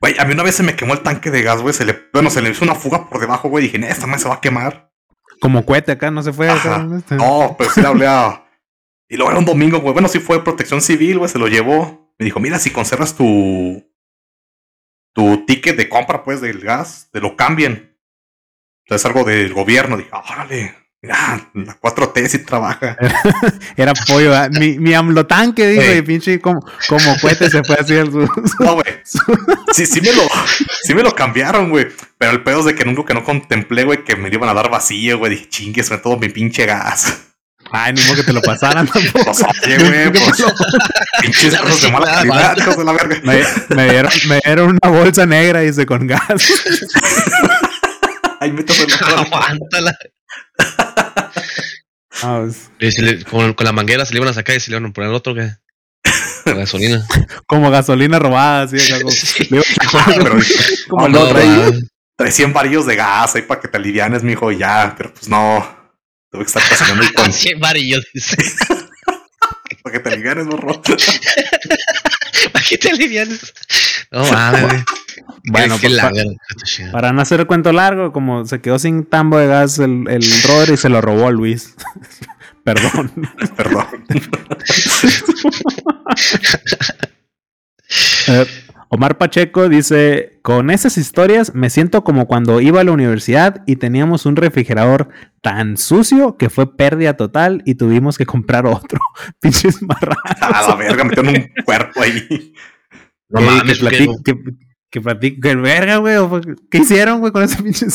Güey, a mí una vez se me quemó el tanque de gas, güey. Se le, bueno, se le hizo una fuga por debajo, güey. Dije, "Nah, esta madre se va a quemar. Como cohete acá, no se fue. Acá, este. No, pero sí le hablé a. Y luego era un domingo, güey. Bueno, sí fue protección civil, güey. Se lo llevó. Me dijo, mira, si conservas tu. Tu ticket de compra, pues, del gas, te lo cambian. O sea, es algo del gobierno. Dije, órale, mira, la 4T sí trabaja. Era pollo. Mi, mi amlotanque, dijo, Ey. y pinche como, como cohete se fue así al su, su- No, güey. Sí, sí me lo, sí me lo cambiaron, güey. Pero el pedo es de que nunca que no contemplé, güey, que me lo iban a dar vacío, güey. Dije, chingue, sobre todo mi pinche gas. Ay, ni modo que te lo pasaran tampoco. Oye, güey, pues, pinches La cosas de mala reciclada, calidad, hijos de la verga. Me, me dieron, me dieron una bolsa negra, dice, con gas. Ahí en la Aguántala. Ah, pues, Y se le- con, con la manguera se le iban a sacar y se le iban a poner otro que. Gasolina. como gasolina robada, así. como- Sí. le Ah, pero como el no, otro trae, ahí. trae 100 varillos de gas ahí para que te alivianes, mijo, y ya. Pero pues no. Tuve que estar cocinando y con, Cien varillos. dice. para que te alivianes, morro. ¿Para qué te alivianes? No mames, güey. Bueno, pues, pa- lager, esta chingada. Para no hacer el cuento largo, como se quedó sin tambo de gas el, el Rodri se lo robó a Luis. Perdón. Perdón. Eh, Omar Pacheco dice, con esas historias me siento como cuando iba a la universidad y teníamos un refrigerador tan sucio que fue pérdida total y tuvimos que comprar otro. Pinches marranos. A la verga, metieron un cuerpo ahí. No mames, que, que, que plati- que verga, güey. ¿Qué hicieron, güey, con ese pinche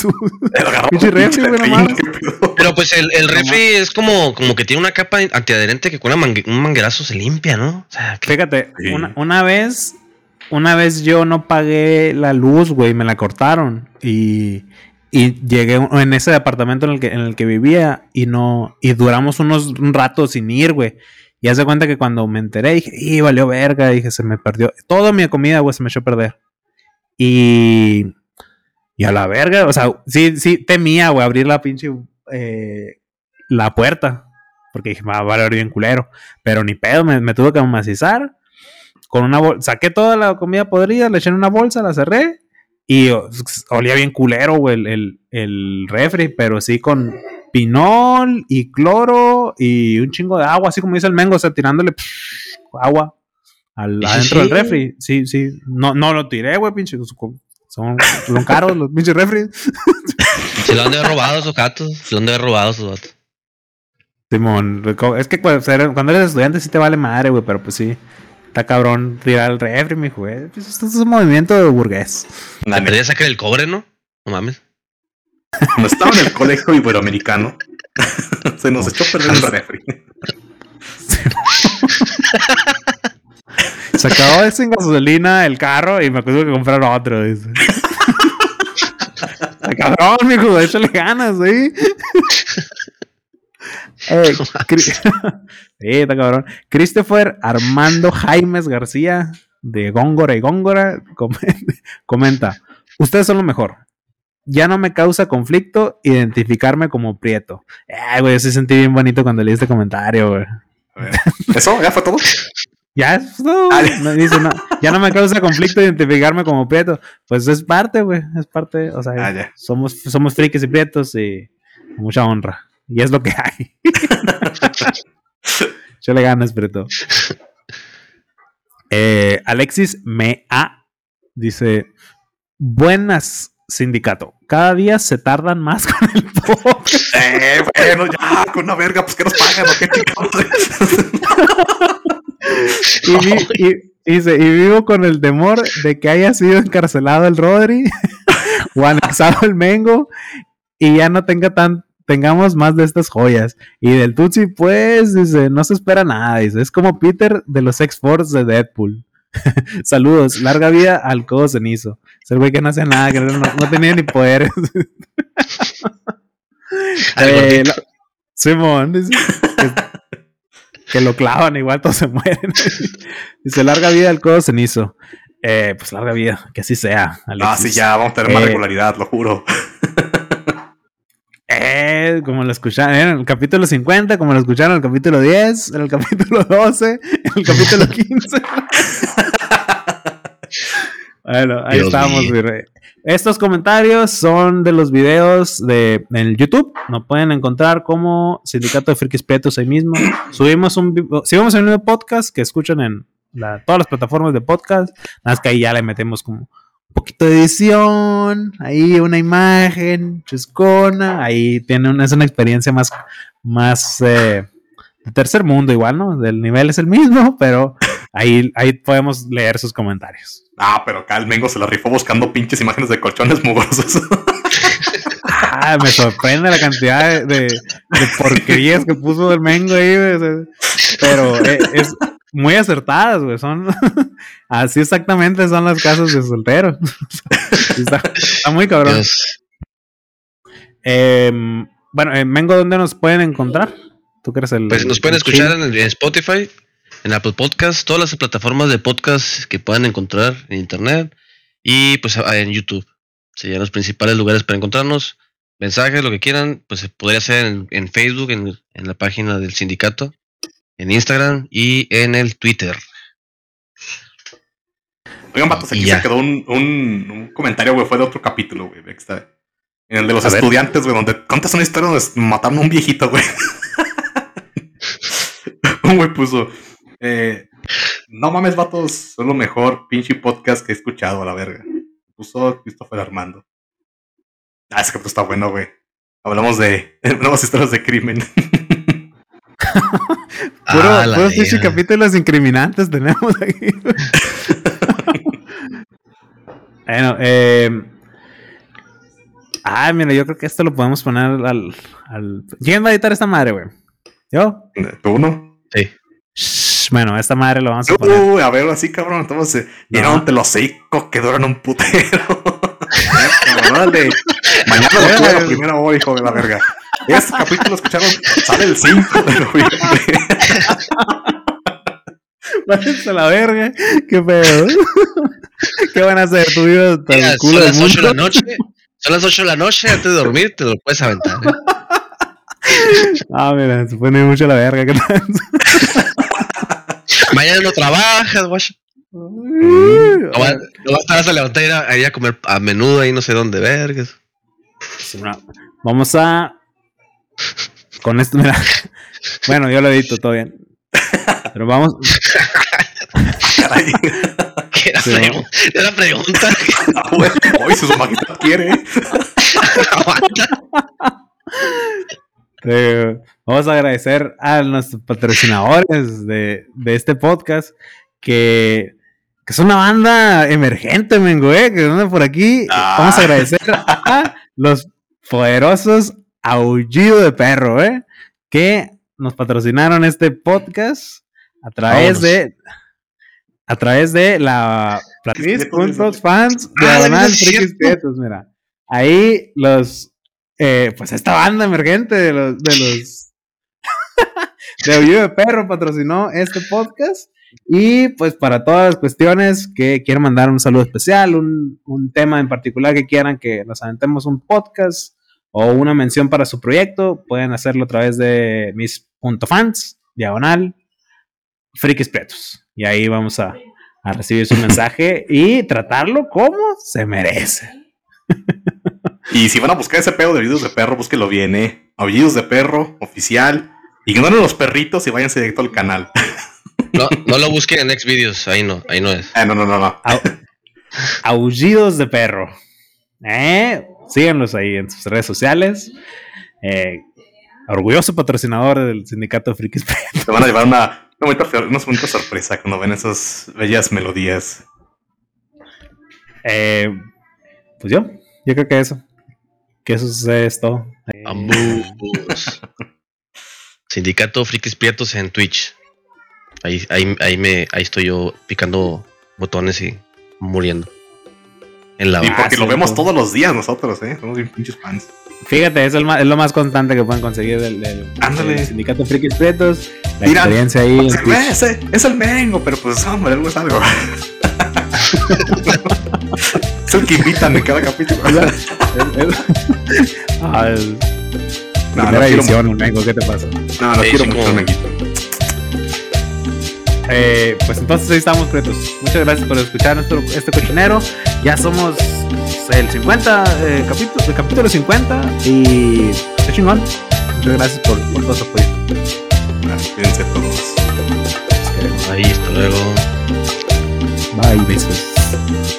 agarró Pinche refri, güey, no mames. Pero pues el, el refri es como, como que tiene una capa antiadherente que con una mangue- un manguerazo se limpia, ¿no? O sea, que- Fíjate, Sí. una, una vez, una vez yo no pagué la luz, güey, me la cortaron y, y llegué en ese departamento en el que, en el que vivía y no, y duramos unos un rato sin ir, güey. Y haz de cuenta que cuando me enteré dije, y valió verga, dije, se me perdió. Toda mi comida, güey, se me echó a perder. Y, y a la verga, o sea, sí, sí temía, güey, abrir la pinche, eh, la puerta. Porque dije, va a valer bien culero. Pero ni pedo, me, tuve que amacizar. Con una saqué toda la comida podrida, le eché en una bolsa, la cerré. Y olía bien culero, güey, el, el, el refri, pero sí con pinol y cloro y un chingo de agua, así como dice el Mengo, o sea, tirándole pff, agua al, Sí, sí, adentro del refri. Sí, sí. No, no lo tiré, güey, pinche. Son, son caros los pinches refri. se lo han de haber robado esos gatos. Se lo han de haber robado esos gatos. Simón, es que cuando eres estudiante sí te vale madre, güey, pero pues sí. Está cabrón tirar el refri, mi güey. Pues esto es un movimiento de burgués. La sacar el cobre, ¿no? No mames. Cuando estaba en el colegio iberoamericano, se nos echó a perder el refri. Se acabó de sin gasolina el carro y me tuve que comprar otro, dice. Está cabrón, mijo, échale ganas, ¿sí? Eh, sí, está cabrón. Christopher Armando Jaimes García de Góngora y Góngora com- comenta: Ustedes son lo mejor. Ya no me causa conflicto identificarme como prieto. Ay, güey, yo sí sentí bien bonito cuando leí este comentario, güey. ¿Eso? ¿Ya fue todo? Ya, no, no, dice, no, ya no me causa conflicto identificarme como prieto. Pues es parte, güey, es parte, o sea, Ah, somos, somos frikis y prietos y mucha honra. Y es lo que hay. Yo le ganas, prieto. Eh, Alexis Mea dice, buenas, sindicato. Cada día se tardan más con el podcast. Eh, bueno, ya, con una verga, pues que nos pagan, ¿o qué? Y, vi- y- dice, y vivo con el temor de que haya sido encarcelado el Rodri o anexado el Mengo y ya no tenga tan tengamos más de estas joyas. Y del Tutsi, pues, dice, no se espera nada, dice, es como Peter de los X-Force de Deadpool. Saludos, larga vida al codo cenizo. Es el güey que no hacía nada, que no, no tenía ni poderes. Eh, la- Simón, dice, que, que lo clavan, igual todos se mueren. Dice, larga vida al codo cenizo. Eh, pues larga vida, que así sea. Ah, sí, ya, vamos a tener más Eh, regularidad, lo juro. Eh, como lo escucharon en el capítulo 50, como lo escucharon en el capítulo 10, en el capítulo 12, en el capítulo 15. bueno, ahí Dios estamos, mío. mi rey. Estos comentarios son de los videos de en YouTube. Nos pueden encontrar como Sindicato de Frikis Prietos ahí mismo. Subimos un subimos el nuevo podcast que escuchan en la- todas las plataformas de podcast. Nada más que ahí ya le metemos como poquito de edición, ahí una imagen, chuscona, ahí tiene una, es una experiencia más, más eh, de tercer mundo igual, ¿no? El nivel es el mismo, pero ahí, ahí podemos leer sus comentarios. Ah, pero acá el Mengo se la rifó buscando pinches imágenes de colchones mugrosos. Ah, me sorprende la cantidad de, de- porquerías que puso el Mengo ahí, pero eh, es muy acertadas, güey, son así exactamente son las casas de solteros. Sí, está, está muy cabrón. Em, bueno, eh, Mengo, ¿dónde nos pueden encontrar? Tú eres el. Pues nos pueden escuchar en, en Spotify, en Apple Podcast, todas las plataformas de podcast que puedan encontrar en internet y pues en YouTube. Serían los principales lugares para encontrarnos. Mensajes, lo que quieran, pues se podría hacer en, en Facebook, en, en la página del sindicato, en Instagram y en el Twitter. Oigan, vatos, aquí ya. se quedó un, un, un comentario, güey. Fue de otro capítulo, güey. En el de los A estudiantes, güey, donde cuentas una historia donde mataron a un viejito, güey. un güey puso. Eh, no mames, vatos, son lo mejor pinche podcast que he escuchado a la verga. Puso Christopher Armando. Ah, ese capítulo está bueno, güey. Hablamos de nuevas historias de crimen. Puro, Ah, puros capítulos incriminantes tenemos aquí. bueno, eh. Ah, mira, yo creo que esto lo podemos poner al. al... ¿Quién va a editar esta madre, güey? ¿Yo? ¿Tú no? Sí. Shh, bueno, esta madre lo vamos a poner. Uy, a ver, así cabrón, entonces, No. no. te lo seco que duran un putero. Mañana lo a la primera hora, hijo de la verga. Este capítulo lo escucharon, sale el 5 de noviembre. Váyanse a la verga. Qué pedo. ¿Qué van a hacer? ¿Tú vives hasta Mira, culo son del las 8 de la noche. Son las 8 de la noche, antes de dormir te lo puedes aventar. ¿eh? Ah, mira, se pone mucho la verga. ¿Qué tal? Mañana no trabajas, guacho. No vas a estar a levantar y ir a, a ir a comer a menudo ahí no sé dónde, vergas. Sí, no. Vamos a. Con esto, mira. Bueno, yo lo edito todo bien. Pero vamos. Caray. ¿Qué era, Sí, pregu- era pregunta? Ah, güey, Hoy majestad quiere. Aguanta. eh, vamos a agradecer a nuestros patrocinadores de, de este podcast. Que, que es una banda emergente, mengo, eh, que anda por aquí. Ah. Vamos a agradecer a los poderosos Aullido de Perro, eh, que nos patrocinaron este podcast a través Vámonos. de a través de la Prietos, fans Ah. Prietos, mira. Ahí los eh, pues esta banda emergente de los de los de Aullido de Perro patrocinó este podcast y pues para todas las cuestiones que quieran mandar un saludo especial, un, un tema en particular que quieran que nos aventemos un podcast o una mención para su proyecto, pueden hacerlo a través de mis punto fans, diagonal, frikis pretos. Y ahí vamos a, a recibir su mensaje y tratarlo como se merece. Y si van a buscar ese pedo de aullidos de perro, búsquelo bien, eh. Aullidos de perro, oficial. Ignoren los perritos y váyanse directo al canal. No, no lo busquen en Xvideos, ahí no, ahí no es. Ah, no, no, no, no. Au- aullidos de perro. ¿Eh? Síganlos ahí en sus redes sociales. Eh, orgulloso patrocinador del sindicato de frikis. Te van a llevar una, una, bonita, una bonita sorpresa cuando ven esas bellas melodías. Eh, pues yo, yo creo que eso. Que eso es todo. Eh, Ambos. Sindicato Frikis Prietos en Twitch. Ahí, ahí, ahí, me, ahí estoy yo picando botones y muriendo. En la Y Ah, porque lo sí, vemos sí. todos los días nosotros, eh. Somos bien pinches fans. Fíjate, es, el ma- es lo más constante que pueden conseguir del, del- del sindicato Frikis Pretos. La Mira, experiencia ahí Eh, Twitch. ese, es el mengo, pero pues hombre, algo es algo. es el que invitan en cada capítulo. Ah, el- No, no primera quiero edición, el Mengo, ¿qué te pasa? No, no Sí, quiero sí, mucho menguito. Eh, pues entonces ahí estamos, pretos. Muchas gracias por escuchar nuestro, este cochinero. Ya somos el 50 eh, capítulo, el capítulo 50 y qué chingón. Muchas gracias por, por todo su apoyo. Cuídense todos. Ahí, hasta luego. Bye, besos.